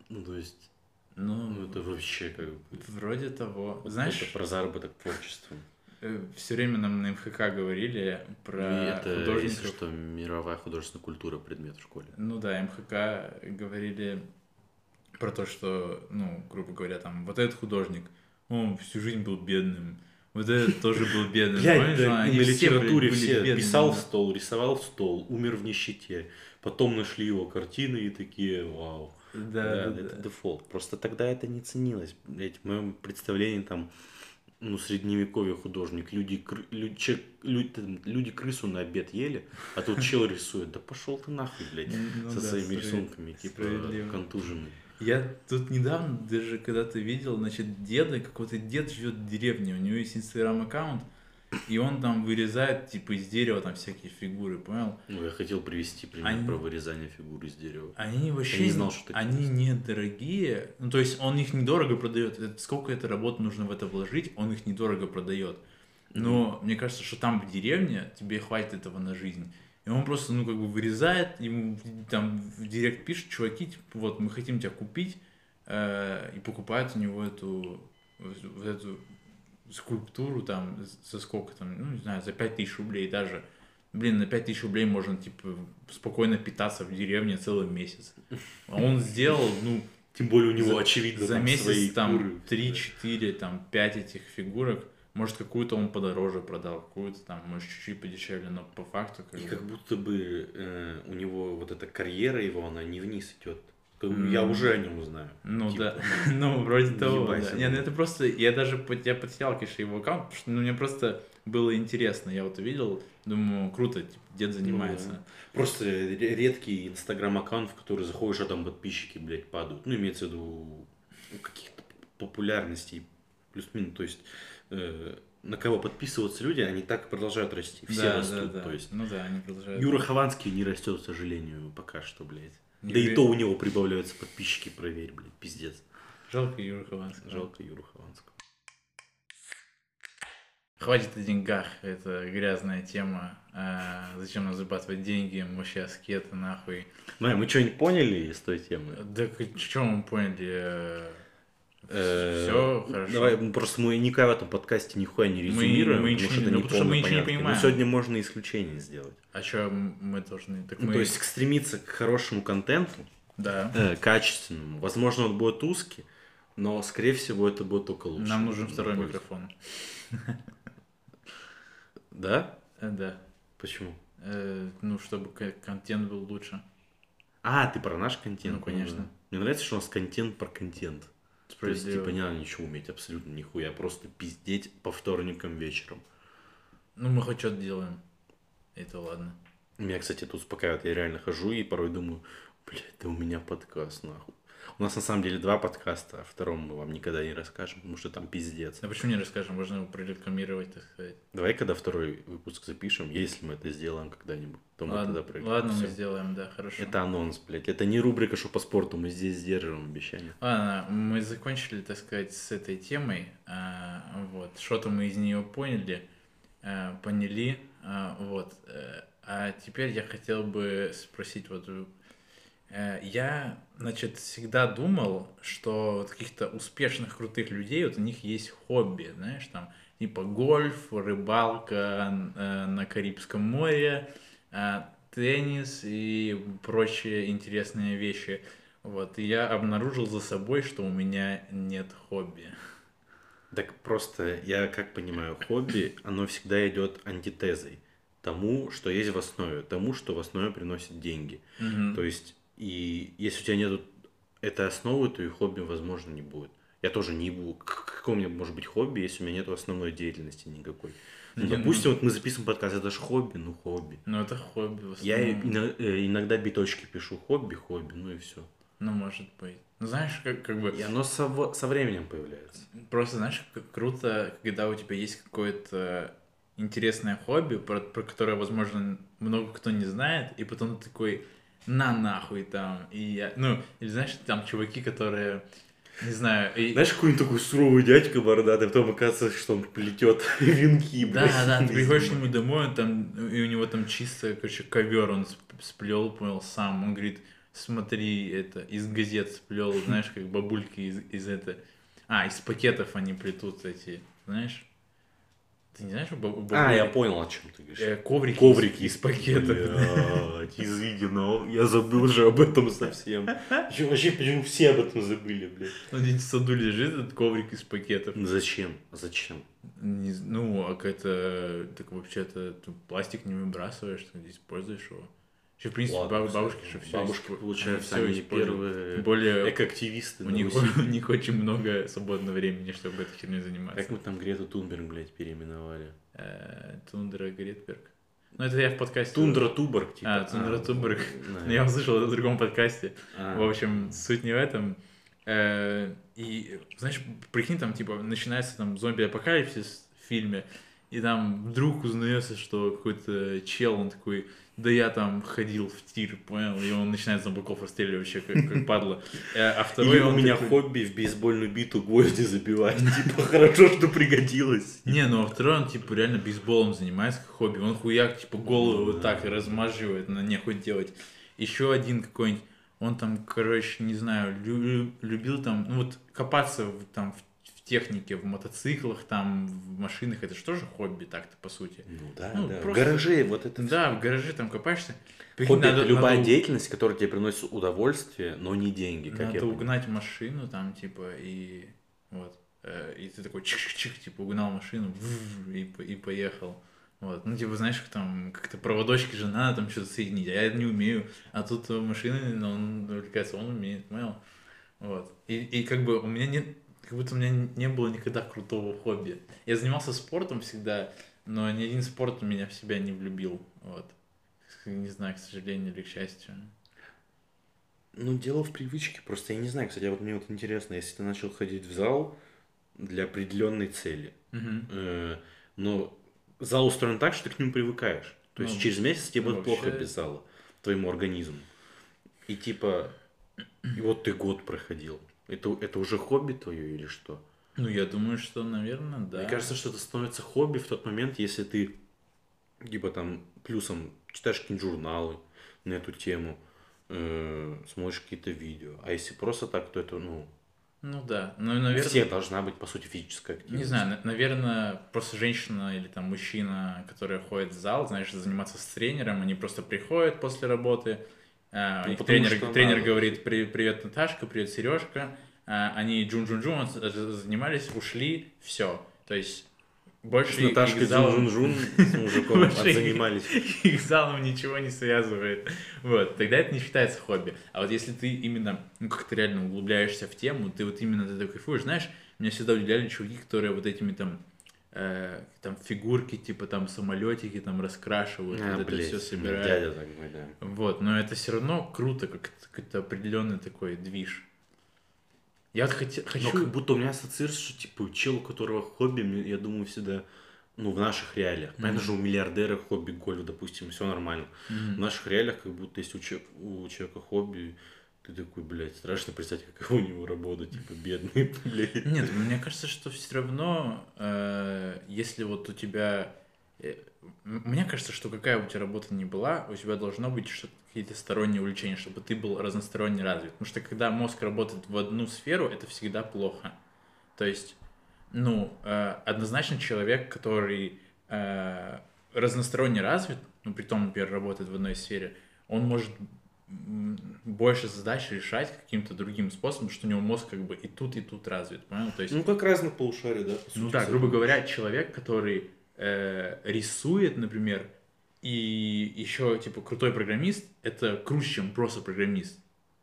Ну, то есть, ну, это вообще как бы... Вроде того. Знаешь... Это про заработок творчества. Э, Все время нам на МХК говорили про И это, художников. если что, мировая художественная культура предмет в школе. Ну да, МХК говорили про то, что, ну, грубо говоря, там, вот этот художник, он всю жизнь был бедным, вот этот тоже был бедным. Блядь, да, на литературе все писал в стол, рисовал в стол, умер в нищете. Потом нашли его картины и такие, вау. Да, да, это дефолт. Просто тогда это не ценилось. Блядь, в моем представлении там ну, средневековье художник, люди, люди, люди, люди крысу на обед ели, а тут чел рисует. Да пошел ты нахуй, блядь, ну, со да, своими рисунками, типа контуженный. Я тут недавно даже когда-то видел, значит, деда, какой-то дед живет в деревне, у него есть инстаграм-аккаунт, и он там вырезает, типа, из дерева там всякие фигуры, понял? Ну, я хотел привести пример они... про вырезание фигур из дерева. Они вообще... Я не знал, что Они есть. недорогие. Ну, то есть, он их недорого продает. Сколько это работы нужно в это вложить, он их недорого продает. Но mm-hmm. мне кажется, что там в деревне тебе хватит этого на жизнь. И он просто, ну, как бы вырезает, ему там в директ пишет, чуваки, типа, вот, мы хотим тебя купить, э, и покупают у него эту, вот эту скульптуру там за сколько там, ну, не знаю, за 5000 рублей даже. Блин, на 5000 рублей можно, типа, спокойно питаться в деревне целый месяц. А он сделал, ну... Тем более у него, за, очевидно, За там месяц свои там 3-4, там 5 этих фигурок. Может, какую-то он подороже продал, какую-то там, может, чуть-чуть подешевле, но по факту... Как И бы... как будто бы э, у него вот эта карьера его, она не вниз идет. Я уже о нем знаю. Ну Типа, да, ну вроде того, да. Не, ну это просто, я даже, я потерял, конечно, его аккаунт, потому что ну, мне просто было интересно, я вот увидел, думаю, круто, типа, дед занимается. Ну да. Просто ре- редкий инстаграм-аккаунт, в который заходишь, а там подписчики, блядь, падают. Ну, имеется в виду ну, каких-то популярностей плюс-минус. То есть э, на кого подписываются люди, они так продолжают расти. Все да, растут. да, да. То есть Ну да, они продолжают. Юра Хованский не растет, к сожалению, пока что, блядь. Да и то у него прибавляются подписчики, проверь, блядь, пиздец. Жалко Юру Хованского. Жалко Юру Хованского. Хватит о деньгах, это грязная тема. А, зачем нам зарабатывать деньги, мы сейчас аскеты, нахуй. Майя, мы что-нибудь поняли из той темы? Да что мы поняли? Э, Все хорошо. Давай, ну, просто мы никогда в этом подкасте нихуя не резюмируем, мы потому ничего что не- это ну, не потому что мы ничего не понимаем. Но сегодня можно исключение сделать. А что мы должны? Так Ну, мы... То есть стремиться к хорошему контенту, Да. э, качественному. Возможно, он будет узкий, но, скорее всего, это будет только лучше. Нам нужен второй Пользу. микрофон. Да? Э, Да. Почему? Э, ну, чтобы контент был лучше. А, ты про наш контент? Ну, конечно. да. Мне нравится, что у нас контент про контент. То есть, типа, не надо ничего уметь, абсолютно нихуя, просто пиздеть по вторникам вечером. Ну, мы хоть что-то делаем. Это ладно. Меня, кстати, это успокаивает. Я реально хожу и порой думаю, блядь, да у меня подкаст, нахуй. У нас на самом деле два подкаста, а втором мы вам никогда не расскажем, потому что там пиздец. А почему не расскажем? Можно его прорекламировать, так сказать. Давай, когда второй выпуск запишем, если мы это сделаем когда-нибудь, то мы Ладно, тогда про- ладно мы сделаем, да, хорошо. Это анонс, блядь. Это не рубрика «Что по спорту», мы здесь сдерживаем обещания. Ладно, мы закончили, так сказать, с этой темой. А, вот, что-то мы из нее поняли, а, поняли. А, вот. э, А теперь я хотел бы спросить вот. э, Я, значит, всегда думал, что вот каких-то успешных, крутых людей, вот у них есть хобби, знаешь, там, типа гольф, рыбалка э, на Карибском море, теннис и прочие интересные вещи. Вот, и я обнаружил за собой, что у меня нет хобби. Так просто, я как понимаю, хобби, оно всегда идет антитезой тому, что есть в основе, тому, что в основе приносит деньги. То есть, и если у тебя нет этой основы, то и хобби, возможно, не будет. Я тоже не буду. Какое у меня может быть хобби, если у меня нет основной деятельности никакой? Ну, Не, ну- допустим, вот мы записываем подкаст, это же хобби, ну хобби. Ну, это хобби Я э, иногда биточки пишу, хобби, хобби, ну и все. Ну, может быть. Ну, знаешь, как, как бы... И оно со, со временем появляется. Просто, знаешь, как круто, когда у тебя есть какое-то интересное хобби, про, про которое, возможно, много кто не знает, и потом ты такой, на нахуй там. И я, ну, или знаешь, там чуваки, которые, не знаю, и... Знаешь, какой-нибудь такой суровый дядька бородатый, потом оказывается, что он плетет венки, Да, блядь, да, ты приходишь нему домой, он там, и у него там чисто, короче, ковер он сп- сплел, понял, сам. Он говорит, смотри, это, из газет сплел, знаешь, как бабульки из, из это... А, из пакетов они плетут эти, знаешь? Ты не знаешь, баб- А, я понял, о чем ты говоришь. э, коврики, Коврики из, из пакетов. Блядь, изыдино. Я забыл же об этом совсем. Чё, Вообще, почему все об этом забыли, блядь? Ну, в саду лежит этот коврик из пакетов. Зачем? Зачем? Не ну, а какая-то... Так вообще-то пластик не выбрасываешь, ты используешь его. Еще, в принципе, Ладно, бабушки же все Бабушки, получается, они первые Тем более, экоактивисты у них, у них очень много свободного времени, чтобы этой херней заниматься. Как мы там Грету Тунберг, блядь, переименовали? Э, Тундра Гретберг. Ну, это я в подкасте... Тундра Туборг, типа. А, Тундра Туборг. да. Ну, Я услышал это в другом подкасте. А. В общем, суть не в этом. Э, И, знаешь, прикинь, там, типа, начинается там зомби-апокалипсис в фильме, и там вдруг узнается, что какой-то чел, он такой, да я там ходил в тир, понял, и он начинает зомбаков расстреливать вообще, как, как падла. Э, А второй Или у меня такой- хобби в бейсбольную биту гвозди забивать. Типа, хорошо, что пригодилось. Не, ну а второй он, типа, реально бейсболом занимается, как хобби. Он хуяк, типа, голову вот так размаживает, на нехуй делать. Еще один какой-нибудь, он там, короче, не знаю, лю- любил там, ну вот, копаться там в технике, в мотоциклах, там, в машинах. Это же тоже хобби так-то, по сути. Ну да, Ну, да. В просто- гараже вот это Да, в гараже там копаешься. Хобби это любая надо- деятельность, которая тебе приносит удовольствие, но не деньги, как Надо угнать машину там, типа, и вот. э, И ты такой чих-чих, типа, угнал машину, и, и поехал. Вот. Ну, типа, знаешь, как там как-то проводочки же надо там что-то соединить, а я не умею. А тут машины, ну, он увлекается, он умеет, понял? Вот. И, и как бы у меня нет, как будто у меня не было никогда крутого хобби. Я занимался спортом всегда, но ни один спорт меня в себя не влюбил. Вот. Не знаю, к сожалению или к счастью. Ну, дело в привычке. Просто я не знаю, кстати, вот мне вот интересно, если ты начал ходить в зал для определенной цели, Угу. но зал устроен так, что ты к нему привыкаешь. То есть Ну, через месяц тебе ну, будет плохо вообще- без зала, твоему организму. И типа, и вот ты год проходил. Это, это уже хобби твое или что? Ну, я думаю, что, наверное, да. Мне кажется, что это становится хобби в тот момент, если ты, типа там, плюсом читаешь какие-нибудь журналы на эту тему, э, смотришь какие-то видео. А если просто так, то это, ну, Ну да. Ну, наверное, всех должна быть, по сути, физическая активность. Не знаю, на- наверное, просто женщина или там мужчина, который ходит в зал, знаешь, заниматься с тренером, они просто приходят после работы, потому тренер, что тренер надо. говорит «При- «Привет, Наташка, привет, Сережка», А, они джун-джун-джун занимались, ушли, все. То есть больше С Наташкой их залом- Джун-Джун с мужиком занимались. их залом ничего не связывает. Вот, тогда это не считается хобби. А вот если ты именно, ну, как-то реально углубляешься в тему, ты вот именно ты такой кайфуешь, знаешь, меня всегда удивляли чуваки, которые вот этими там э, там фигурки, типа там самолетики там раскрашивают, А, вот это блядь, все ну, собирают. Дядя такой, да. Вот, но это все равно круто, как какой-то определенный такой движ. Я вот хоте- Но хочу... как будто у меня ассоциируется, что типа чел, у которого хобби, я думаю, всегда, ну, в наших реалиях. Понятно же, у миллиардера хобби гольф, допустим, все нормально. В Мгм. наших реалиях, как будто если у, че- у человека хобби, ты такой, блядь, страшно представить, какая у него работа, типа, бедный, блядь. Нет, мне кажется, что все равно, э, если вот у тебя... э, Мне кажется, что какая у тебя работа ни была, у тебя должно быть что-то, какие-то сторонние увлечения, чтобы ты был разносторонне развит. Потому что когда мозг работает в одну сферу, это всегда плохо. То есть, ну, э, однозначно человек, который э, разносторонне развит, ну, при том, например, работает в одной сфере, он может больше задач решать каким-то другим способом, что у него мозг как бы и тут, и тут развит, понял? То есть, Ну, как разных полушарий, да, по ну сути, да, грубо говоря, человек, который э, рисует, например, и еще, типа, крутой программист, это круче, чем просто программист.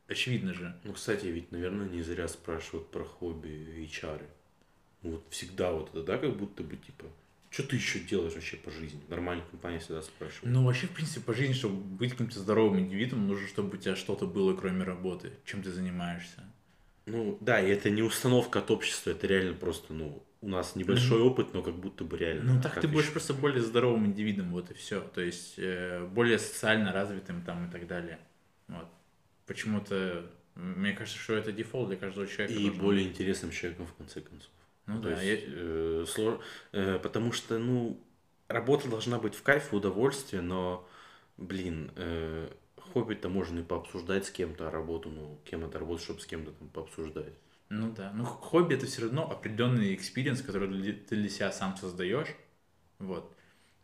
Очевидно же. Ну, кстати, ведь, наверное, не зря спрашивают про хобби HR. Вот всегда вот это, да, как будто бы, типа, что ты еще делаешь вообще по жизни? Нормальная компания всегда спрашивает. Ну, вообще, в принципе, по жизни, чтобы быть каким-то здоровым индивидом, нужно, чтобы у тебя что-то было, кроме работы, чем ты занимаешься. Ну, да, и это не установка от общества, это реально просто, ну, у нас небольшой опыт, но как будто бы реально. Ну, так ты будешь еще? просто более здоровым индивидом, вот и все. То есть, э, более социально развитым там и так далее. Вот. Почему-то, мне кажется, что это дефолт для каждого человека. И более быть. интересным человеком, в конце концов. Ну То да, есть, э, сло- э, потому что, ну, работа должна быть в кайф и удовольствие, но, блин, э, хобби-то можно и пообсуждать с кем-то, а работу, ну, кем это работа, чтобы с кем-то там пообсуждать. Ну да. Ну, хобби это все равно определенный experience, который ты для себя сам создаешь. Вот.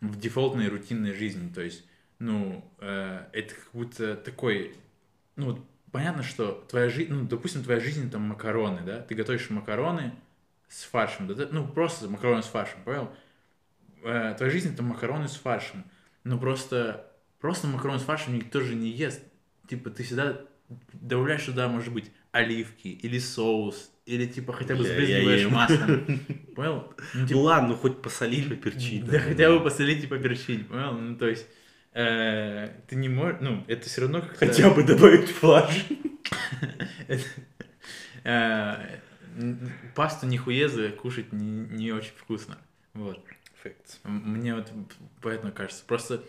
В дефолтной рутинной жизни. То есть, ну, э, это как будто такой. Ну, вот понятно, что твоя жизнь, ну, допустим, твоя жизнь там макароны, да? Ты готовишь макароны с фаршем, да? Ну, просто макароны с фаршем, понял? Э, твоя жизнь это макароны с фаршем. Но просто, просто макароны с фаршем никто же не ест. Типа, ты всегда добавляешь туда, может быть, оливки или соус, или типа хотя бы сбрызгиваешь маслом. Понял? Ну, Ну типа, ладно, ну хоть посолить, поперчить. да, хотя бы посолить и поперчить, понял? Ну, то есть, э, ты не можешь, ну, это все равно как-то... Хотя бы добавить флаж. Э, Пасту нихуезы кушать не, не очень вкусно. Вот. М- Мне вот поэтому кажется. Просто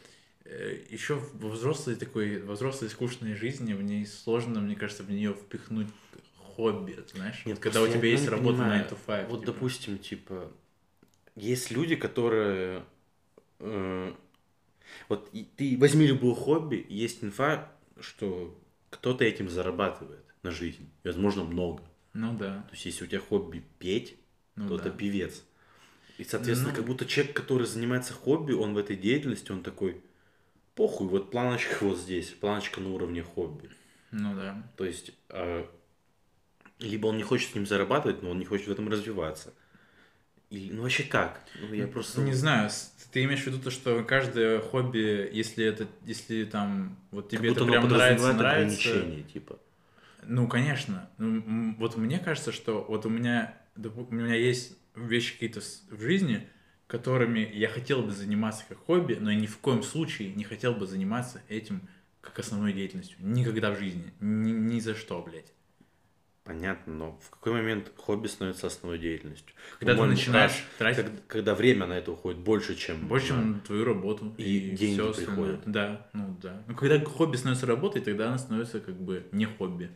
еще во взрослой такой, во взрослой скучной жизни в ней сложно, мне кажется, в нее впихнуть хобби, знаешь? Нет, вот когда у тебя есть работа понимаю. 9 to 5. Вот, типа. допустим, типа, есть люди, которые... э, вот ты возьми любое хобби, есть инфа, что кто-то этим зарабатывает на жизнь. И, возможно, много. Ну да. То есть, если у тебя хобби петь, Ну то да. это певец. И, соответственно, Ну. как будто человек, который занимается хобби, он в этой деятельности, он такой, похуй, вот планочка вот здесь, планочка на уровне хобби. Ну да. То есть, э, либо он не хочет с ним зарабатывать, но он не хочет в этом развиваться. Или, ну вообще как? Ну я просто... Не знаю, ты имеешь в виду то, что каждое хобби, если это, если там, вот Как тебе будто это прям нравится, нравится, ограничения, типа. Ну, конечно. Ну, вот мне кажется, что вот у меня, у меня есть вещи какие-то в жизни, которыми я хотел бы заниматься как хобби, но я ни в коем случае не хотел бы заниматься этим как основной деятельностью. Никогда в жизни. Ни, ни за что, блядь. Понятно, но в какой момент хобби становится основной деятельностью? Когда ты начинаешь раз, тратить когда, когда время на это уходит больше, чем... больше, чем на твою работу. И деньги всё остальное. приходят. Да, ну да. Ну, когда хобби становится работой, тогда она становится как бы не хобби.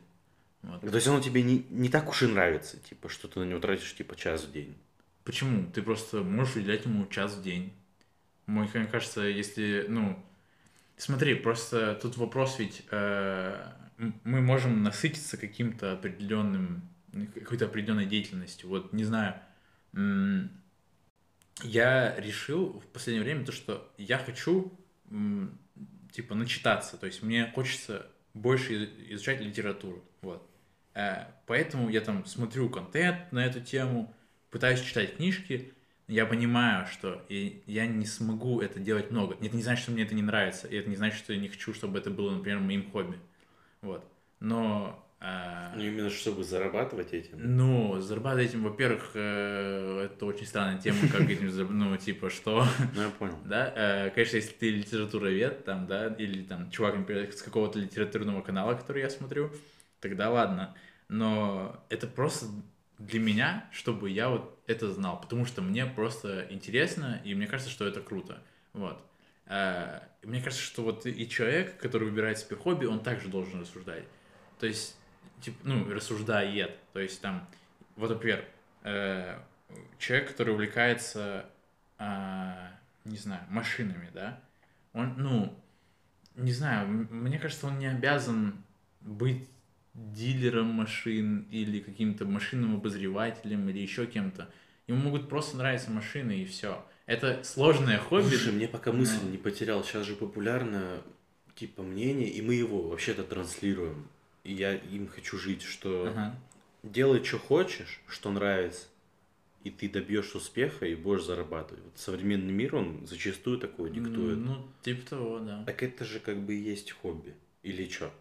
Вот. То есть оно тебе не, не так уж и нравится, типа, что ты на него тратишь, типа, час в день. Почему? Ты просто можешь уделять ему час в день. Мне кажется, если, ну, смотри, просто тут вопрос ведь, э, мы можем насытиться каким-то определенным, какой-то определенной деятельностью. Вот, не знаю, я решил в последнее время то, что я хочу, типа, начитаться, то есть мне хочется больше из- изучать литературу, вот. Э, Поэтому я там смотрю контент на эту тему, пытаюсь читать книжки, я понимаю, что и я не смогу это делать много. Это не значит, что мне это не нравится, и это не значит, что я не хочу, чтобы это было, например, моим хобби. Вот. Но... э, Ну, именно чтобы зарабатывать этим. ну, зарабатывать этим, во-первых, э, это очень странная тема, как этим, ну, типа, что, Ну, я понял. да, э, конечно, если ты литературовед, там, да, или там чувак, например, с какого-то литературного канала, который я смотрю, тогда ладно, но это просто для меня, чтобы я вот это знал, потому что мне просто интересно, и мне кажется, что это круто, вот. Э, Мне кажется, что вот и человек, который выбирает себе хобби, он также должен рассуждать. То есть, типа, ну, рассуждает. То есть там, вот, например, э, человек, который увлекается, а, не знаю, машинами, да, он, ну, не знаю, мне кажется, он не обязан быть дилером машин или каким-то машинным обозревателем или еще кем-то. Ему могут просто нравиться машины и все. Это сложное хобби. Слушай, мне пока мысль Ну. не потерял. Сейчас же популярно, типа, мнение, и мы его вообще-то транслируем. И я им хочу жить, что Ага. делай, что хочешь, что нравится, и ты добьешься успеха и будешь зарабатывать. Вот современный мир, он зачастую такое диктует. Ну, типа того, да. Так это же как бы и есть хобби. Или что?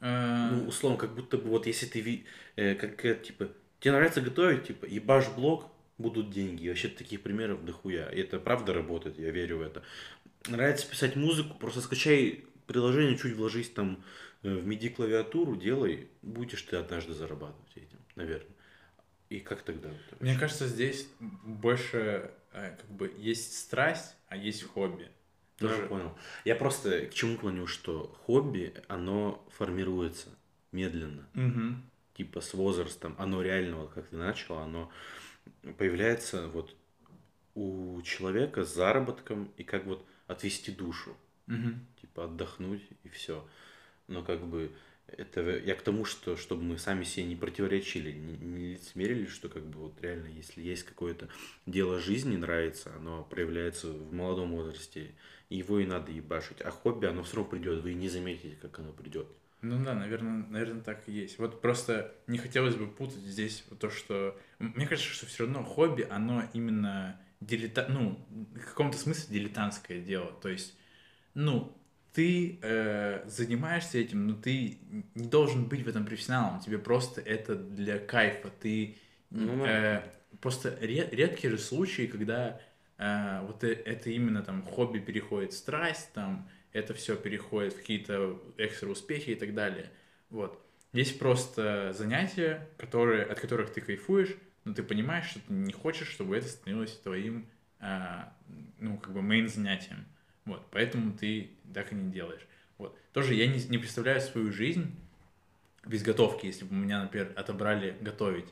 Э, Ну, условно, как будто бы вот если ты, э, как э, типа, тебе нравится готовить, типа, ебашь блог, будут деньги. Вообще таких примеров дохуя. И это правда работает, я верю в это. Нравится писать музыку, просто скачай приложение, чуть вложись там э, в MIDI-клавиатуру, делай, будешь ты однажды зарабатывать этим, наверное. И как тогда? Мне кажется, здесь больше э, как бы есть страсть, а есть хобби. Я Тоже- понял. Я просто к чему клоню, что хобби, оно формируется медленно. Мгм. типа с возрастом, оно реально, вот как ты начал, оно появляется вот у человека с заработком и как вот отвести душу, Мгм. типа отдохнуть и все. Но как бы это я к тому, что чтобы мы сами себе не противоречили, не, не лицемерили, что как бы вот реально, если есть какое-то дело жизни нравится, оно проявляется в молодом возрасте, его и надо ебашить. А хобби, оно все равно придет, вы не заметите, как оно придет. Ну да, наверное, наверное, так и есть. Вот просто не хотелось бы путать здесь то, что... Мне кажется, что все равно хобби, оно именно дилета... ну, в каком-то смысле дилетантское дело. То есть, ну, ты э, занимаешься этим, но ты не должен быть в этом профессионалом. Тебе просто это для кайфа. Ты Ну э, просто ре- редкие же случаи, когда э, вот э- это именно там хобби переходит в страсть, там это все переходит в какие-то экстра успехи и так далее. Вот. Есть просто занятия, которые, от которых ты кайфуешь, но ты понимаешь, что ты не хочешь, чтобы это становилось твоим, а, ну, как бы, мейн занятием. Вот. Поэтому ты так и не делаешь. Вот. Тоже я не, не представляю свою жизнь без готовки, если бы меня, например, отобрали готовить.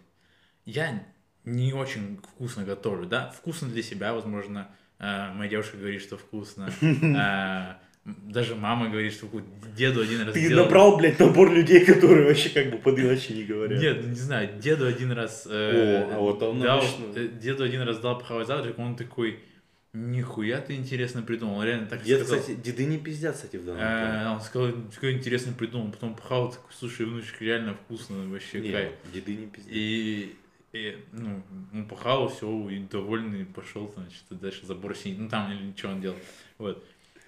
Я не очень вкусно готовлю, да, вкусно для себя, возможно, э, моя девушка говорит, что вкусно, Э, даже мама говорит, что деду один раз Ты сделал- набрал, блядь, набор людей, которые вообще как бы под иначе не говорят. Нет, ну, не знаю, деду один раз... э, О, а вот он дал, обычно- э, Деду один раз дал похавать завтрак, он такой, нихуя ты интересно придумал. Он реально так Дед, сказал. кстати, деды не пиздят, кстати, в данном Э, плане. Он сказал, такой интересно придумал. Потом похавал, такой, слушай, внучек, реально вкусно, вообще кайф. деды не пиздят. И И, ну, он пахал, все, и довольный, пошел, значит, дальше забор синить, ну, там или ничего он делал, вот.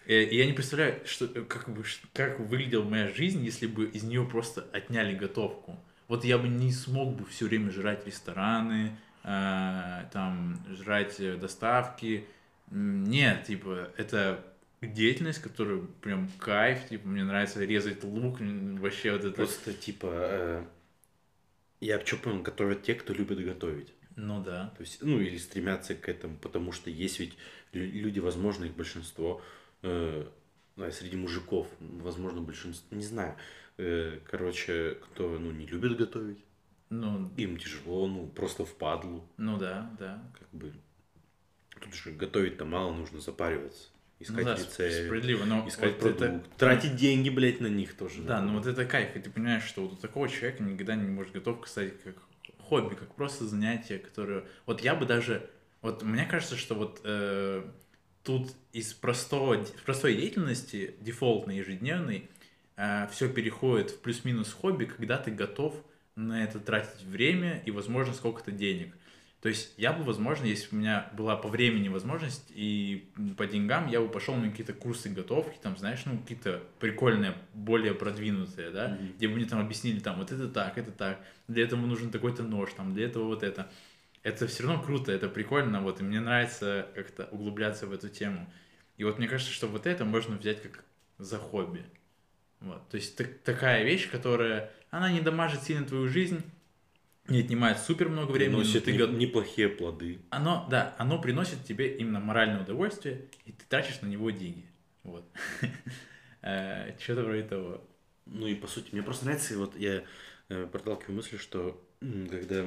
И, и я не представляю, что, как, бы, как выглядела моя жизнь, если бы из нее просто отняли готовку. Вот я бы не смог бы все время жрать рестораны, э, там, жрать доставки. Нет, типа, это деятельность, которая прям кайф, типа, мне нравится резать лук, вообще вот это... Просто, типа, э, я что понял, готовят те, кто любит готовить. Ну да. То есть, ну, или стремятся к этому, потому что есть ведь люди, возможно, их большинство, э, да, среди мужиков, возможно, большинство, не знаю, э, короче, кто, ну, не любит готовить, Ну, им тяжело, ну, просто впадлу, ну да, да. как бы. Тут же готовить-то мало, нужно запариваться. Искать ну да, рецепт, справедливо, но искать вот продукт, это- тратить деньги, блядь, на них тоже. Да, надо. ну вот это кайф, и ты понимаешь, что вот у такого человека никогда не может готовка стать как хобби, как просто занятие, которое... Вот я бы даже... Вот мне кажется, что вот э, тут из простого, простой деятельности, дефолтной, ежедневной, все переходит в плюс-минус хобби, когда ты готов на это тратить время и, возможно, сколько-то денег. То есть я бы, возможно, если бы у меня была по времени возможность и по деньгам, я бы пошел на какие-то курсы готовки, там, знаешь, ну, какие-то прикольные, более продвинутые, да, Мгм. где бы мне там объяснили, там, вот это так, это так, для этого нужен такой-то нож, там, для этого вот это. Это все равно круто, это прикольно, вот, и мне нравится как-то углубляться в эту тему. И вот мне кажется, что вот это можно взять как за хобби. Вот. То есть так- такая вещь, которая, она не дамажит сильно твою жизнь, не отнимает супер много времени, но Носит ты не- неплохие плоды. оно, да, оно приносит тебе именно моральное удовольствие, и ты тратишь на него деньги. Вот. Что-то вроде того. Ну и по сути, мне просто нравится, и вот я э, проталкиваю мысль, что когда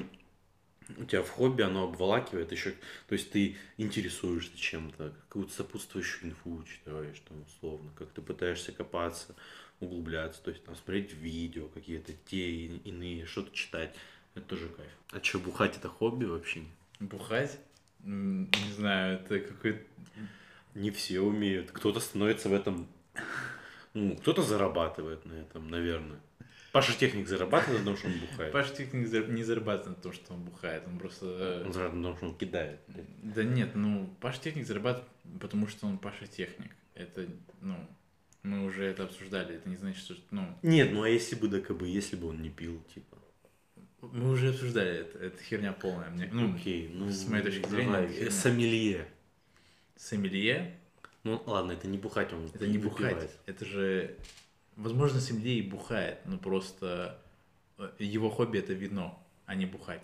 у тебя в хобби оно обволакивает еще, то есть ты интересуешься чем-то, какую-то сопутствующую инфу читаешь, там, условно, как ты пытаешься копаться, углубляться, то есть там смотреть видео какие-то, те иные, что-то читать, это тоже кайф. А что, бухать это хобби вообще? Бухать? Не знаю, это какой-то... Не все умеют, кто-то становится в этом, ну, кто-то зарабатывает на этом, наверное. Паша Техник зарабатывает на том, что он бухает. Паша не зар- не зарабатывает на том, что он бухает, он просто... э, Он зарабатывает на том, что он кидает. Да нет, ну, Паша Техник зарабатывает, потому что он Паша Техник. Это, ну, мы уже это обсуждали, это не значит, что, ну, Нет, ну а если бы, да как бы, если бы он не пил, типа. Мы уже обсуждали это, это херня полная. Мне, ну, Окей, ну. с моей точки зрения, давай. Сомелье. сомелье Ну ладно, это не бухать, он Это не бухать. выпивает. Это же, возможно, сомелье и бухает, но просто э, его хобби это вино, а не бухать.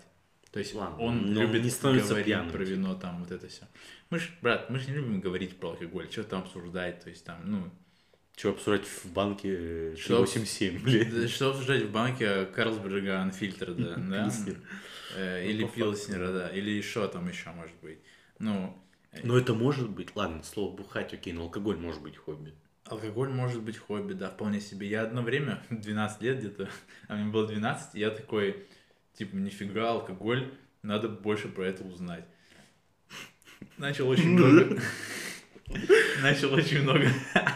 То есть Ладно, он любит не становится говорить пьяным, про типа. вино, там вот это все. Мы ж, брат, мы же не любим говорить про алкоголь, что там обсуждать, то есть там, ну, Че обсуждать в банке э, Что- 87, блин. да что обсуждать в банке Карлсберга Анфильтр, да, да? Э, Ну, или Пилснера, да, или что там еще может быть. Ну, э, Ну это может быть, ладно, слово бухать, окей, но алкоголь может быть хобби. Алкоголь может быть хобби, да, вполне себе. Я одно время, 12 лет где-то, а мне было 12, и я такой, типа, нифига, алкоголь, надо больше про это узнать. Начал очень много... Начал очень много,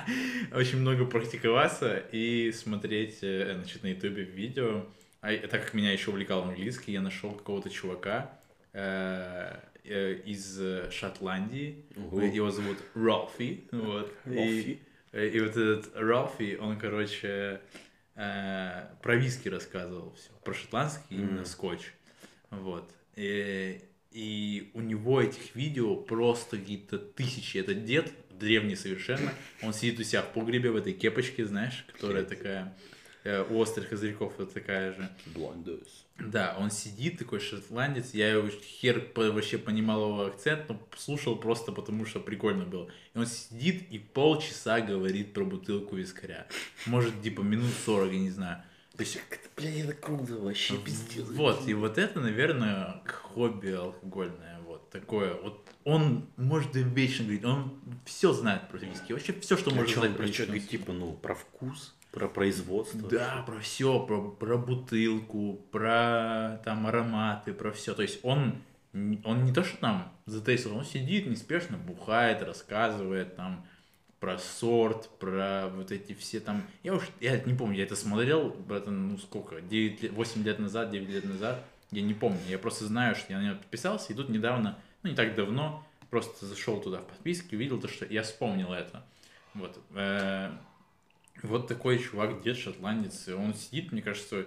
очень много практиковаться и смотреть, э, значит, на ютубе видео. А так как меня еще увлекал английский, я нашел какого-то чувака э, э, из Шотландии. Ого. Его зовут Ралфи. Вот. И- И, вот этот Ралфи, он, короче, э, про виски рассказывал все, про шотландский именно Мгм. скотч. Вот. И, и у него этих видео просто какие-то тысячи. Это дед, древний совершенно. Он сидит у себя в погребе в этой кепочке, знаешь, которая такая э, у острых козырьков вот такая же. Блондес. Да, он сидит, такой шотландец, я его хер по- вообще понимал его акцент, но слушал просто потому, что прикольно было. И он сидит и полчаса говорит про бутылку вискаря. Может, типа минут 40, я не знаю. То есть, Блин, это круто, вообще вот, и вот это, наверное, хобби алкогольное, вот такое. Вот он может вечно говорить, он все знает про виски, вообще все, что А может знать про виски. типа, ну, про вкус, про производство. Да, про все, про, про бутылку, про там ароматы, про все. То есть он, он не то, что там затестил, он сидит неспешно, бухает, рассказывает там про сорт, про вот эти все там... Я уж, я не помню, я это смотрел, это, ну сколько, 9 лет, 8 лет назад, 9 лет назад. Я не помню, я просто знаю, что я на него подписался, и тут недавно, ну не так давно, просто зашел туда в подписке, увидел то, что я вспомнил это. Вот. Э, вот такой чувак, дед шотландец, он сидит, мне кажется,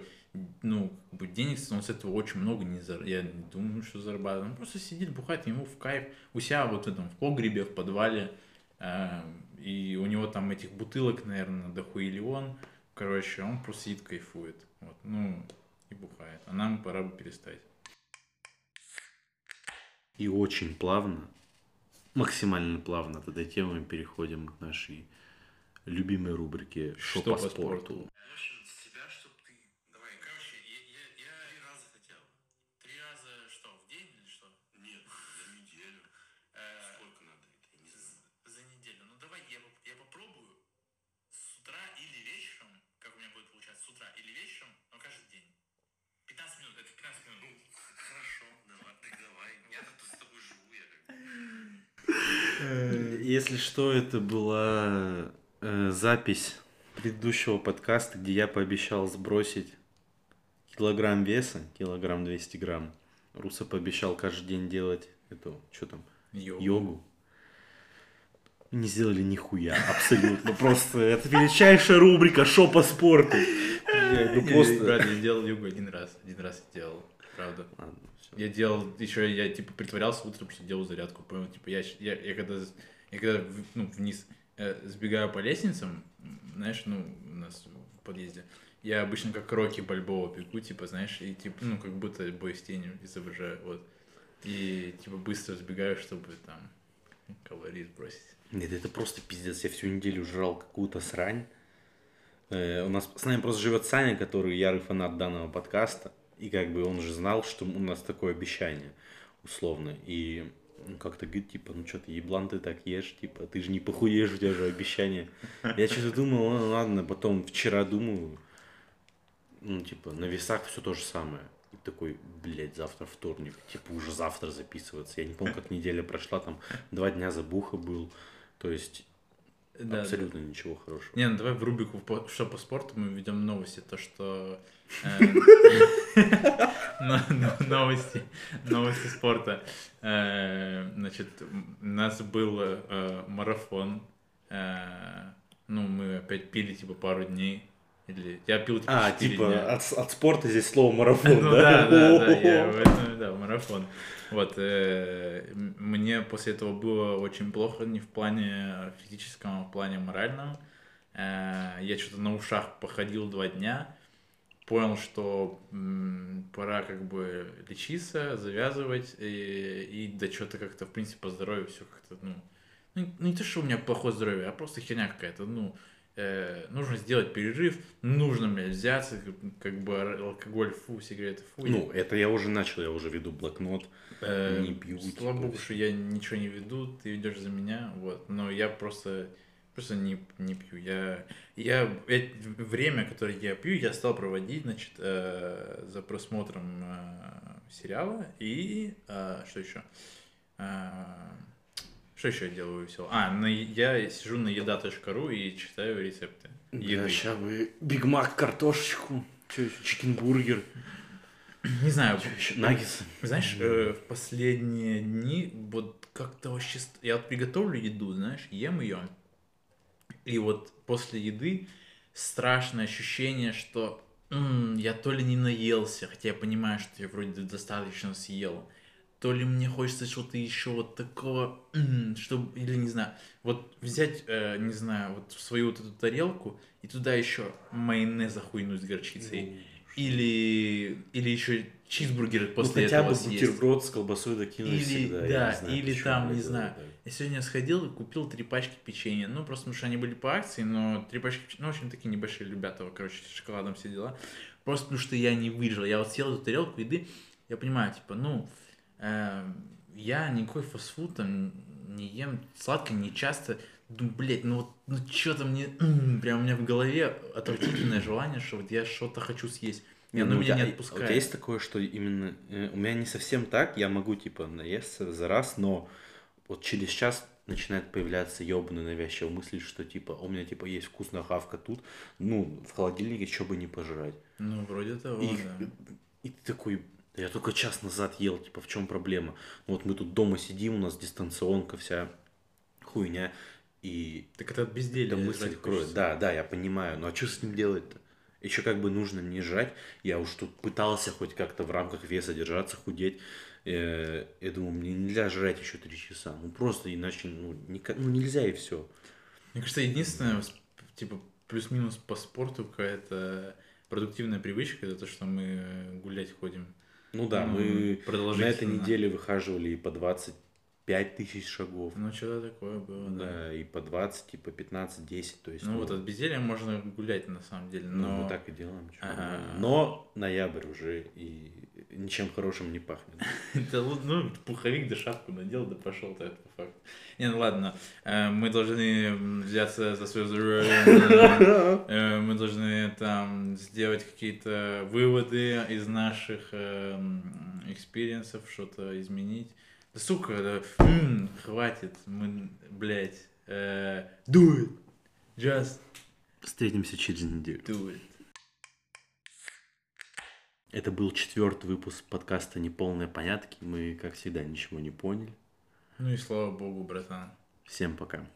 ну, как бы денег он с этого очень много не зар... Я не думаю, что зарабатывает. Он просто сидит, бухает, ему в кайф у себя вот в этом, в погребе, в подвале. Э, и у него там этих бутылок, наверное, дохуиллион. Короче, он просто сидит, кайфует. Вот, ну, и бухает. А нам пора бы перестать. И очень плавно, максимально плавно от этой темы мы переходим к нашей любимой рубрике «Что, Что по, по спорту?». спорту? себя, чтоб ты... Давай, короче, я, я, я три раза хотел. Три раза что, в день или что? Нет, за неделю. Сколько надо это, я не знаю. За неделю. Ну давай я, поп- я попробую с утра или вечером, как у меня будет получаться, с утра или вечером, но каждый день. 15 минут, это 15 минут. Ну, хорошо, давай, так давай. Я тут с тобой живу, я как Э, Если что, это была э, запись предыдущего подкаста, где я пообещал сбросить килограмм веса, килограмм 200 грамм. Руса пообещал каждый день делать эту, что там, Йогу. йогу. Не сделали нихуя, абсолютно. Просто это величайшая рубрика «Шо по спорту». Блядь, Ну Я- просто... Брат, я делал йогу один раз. Один раз я делал. Правда. Ладно. Я делал, еще я типа притворялся утром, что делал зарядку. Понял? Типа я, я, я когда, я когда ну, вниз э, сбегаю по лестницам, знаешь, ну, у нас в подъезде, я обычно как Рокки Бальбоа бегу, типа, знаешь, и типа, ну, как будто бой с тенью изображаю, вот. И типа быстро сбегаю, чтобы там калории сбросить. Нет, это просто пиздец. Я всю неделю жрал какую-то срань. Э, у нас с нами просто живет Саня, который ярый фанат данного подкаста. И как бы он же знал, что у нас такое обещание, условно. И ну, как-то говорит, типа, ну что ты, еблан ты так ешь, типа, ты же не похудеешь, у тебя же обещание. Я что-то думал, ну ладно, потом вчера думаю, ну, типа, на весах все то же самое. И такой, блядь, завтра вторник, типа, уже завтра записываться. Я не помню, как неделя прошла, там, два дня забуха был. То есть, Да, абсолютно ничего хорошего. Не, ну давай в рубрику «Что по спорту» мы введем новости, то что... но- но- Новости, новости спорта. Э, Значит, у нас был э, марафон. Э, Ну, мы опять пили, типа, пару дней. Или я пил, типа, А, типа, дня. от, от спорта здесь слово марафон, Ну да, да, да, я в этом, да, марафон. Вот, э, мне после этого было очень плохо, не в плане физическом, а в плане моральном. Э, Я что-то на ушах походил два дня, понял, что м, пора как бы лечиться, завязывать, и, и да что-то как-то, в принципе, по здоровью все как-то, ну, ну, не то, что у меня плохое здоровье, а просто херня какая-то, ну, э, нужно сделать перерыв, нужно, блядь, взяться, как, как бы алкоголь, фу, сигареты, фу. Ну, это я уже начал, я уже веду блокнот. Э, не пью, Слава богу, что я ничего не веду, ты ведешь за меня, вот. Но я просто, просто не, не пью. Я, я время, которое я пью, я стал проводить, значит, э, за просмотром э, сериала и э, что еще? Э, что еще я делаю весело? А, на, я сижу на еда.ру и читаю рецепты еды. сейчас бы Биг Мак, картошечку, чикенбургер, Не знаю, наггетсы. Знаешь, э, в последние дни вот как-то вообще... Я вот приготовлю еду, знаешь, ем ее. И вот после еды страшное ощущение, что «М, я то ли не наелся, хотя я понимаю, что я вроде достаточно съел, то ли мне хочется что-то еще вот такого, м, чтобы, или не знаю, вот взять, э, не знаю, вот свою вот эту тарелку и туда еще майонеза хуйнуть с горчицей. Или, или еще чизбургер Ну, после хотя этого бы съесть. бутерброд с колбасой докинуть Или, всегда. я да, не знаю, или там, не знаю. это- Я сегодня сходил и купил три пачки печенья. Ну, просто потому что они были по акции, но три пачки печенья, ну, в общем, такие небольшие, любятого, короче, с шоколадом все дела. Просто потому что я не выжил. Я вот съел эту тарелку еды, я понимаю, типа, ну, эм, я никакой фастфуд там не ем, сладко не часто. Думаю, блядь, ну вот, ну что-то мне, прям у меня в голове отвратительное желание, что вот я что-то хочу съесть. Оно Ну, у меня тебя- не У отпускает. тебя есть такое, что именно... э, У меня не совсем так, я могу, типа, наесться за раз, но вот через час начинает появляться ебаная навязчивая мысль, что, типа, у меня, типа, есть вкусная хавка тут, ну, в холодильнике, что бы не пожрать. Ну, вроде того, И, да. и ты такой, я только час назад ел, типа, в чем проблема? Ну Вот мы тут дома сидим, у нас дистанционка вся хуйня, и Так это от безделья. да мысль кроет. Да, да, я понимаю, но а что с ним делать-то? еще как бы нужно не жрать. Я уж тут пытался хоть как-то в рамках веса держаться, худеть. Э, я думаю, мне нельзя жрать еще три часа. Ну просто иначе ну, никак, ну нельзя и все. Мне кажется, единственное, типа, плюс-минус по спорту какая-то продуктивная привычка, это то, что мы гулять ходим. Ну да, ну, мы на этой неделе выхаживали и по 20 5000 шагов. Ну, что-то такое было, да. да. и по 20, и по 15, 10, то есть... Ну, ну вот от безделья можно гулять, на самом деле, ну, но... Ну, мы так и делаем. Ага. Но ноябрь уже, и ничем хорошим не пахнет. Да, ну, ну, пуховик да шапку надел, да пошел так, по факту. Не, ну ладно, э, мы должны взяться за свою. Э, мы должны там сделать какие-то выводы из наших э, experience ов, что-то изменить. Сука, да, м, хватит, мы, блядь, э, do it, just Встретимся через неделю. do it. Это был четвертый выпуск подкаста «Неполные понятки». Мы, как всегда, ничего не поняли. Ну и слава богу, братан. Всем пока.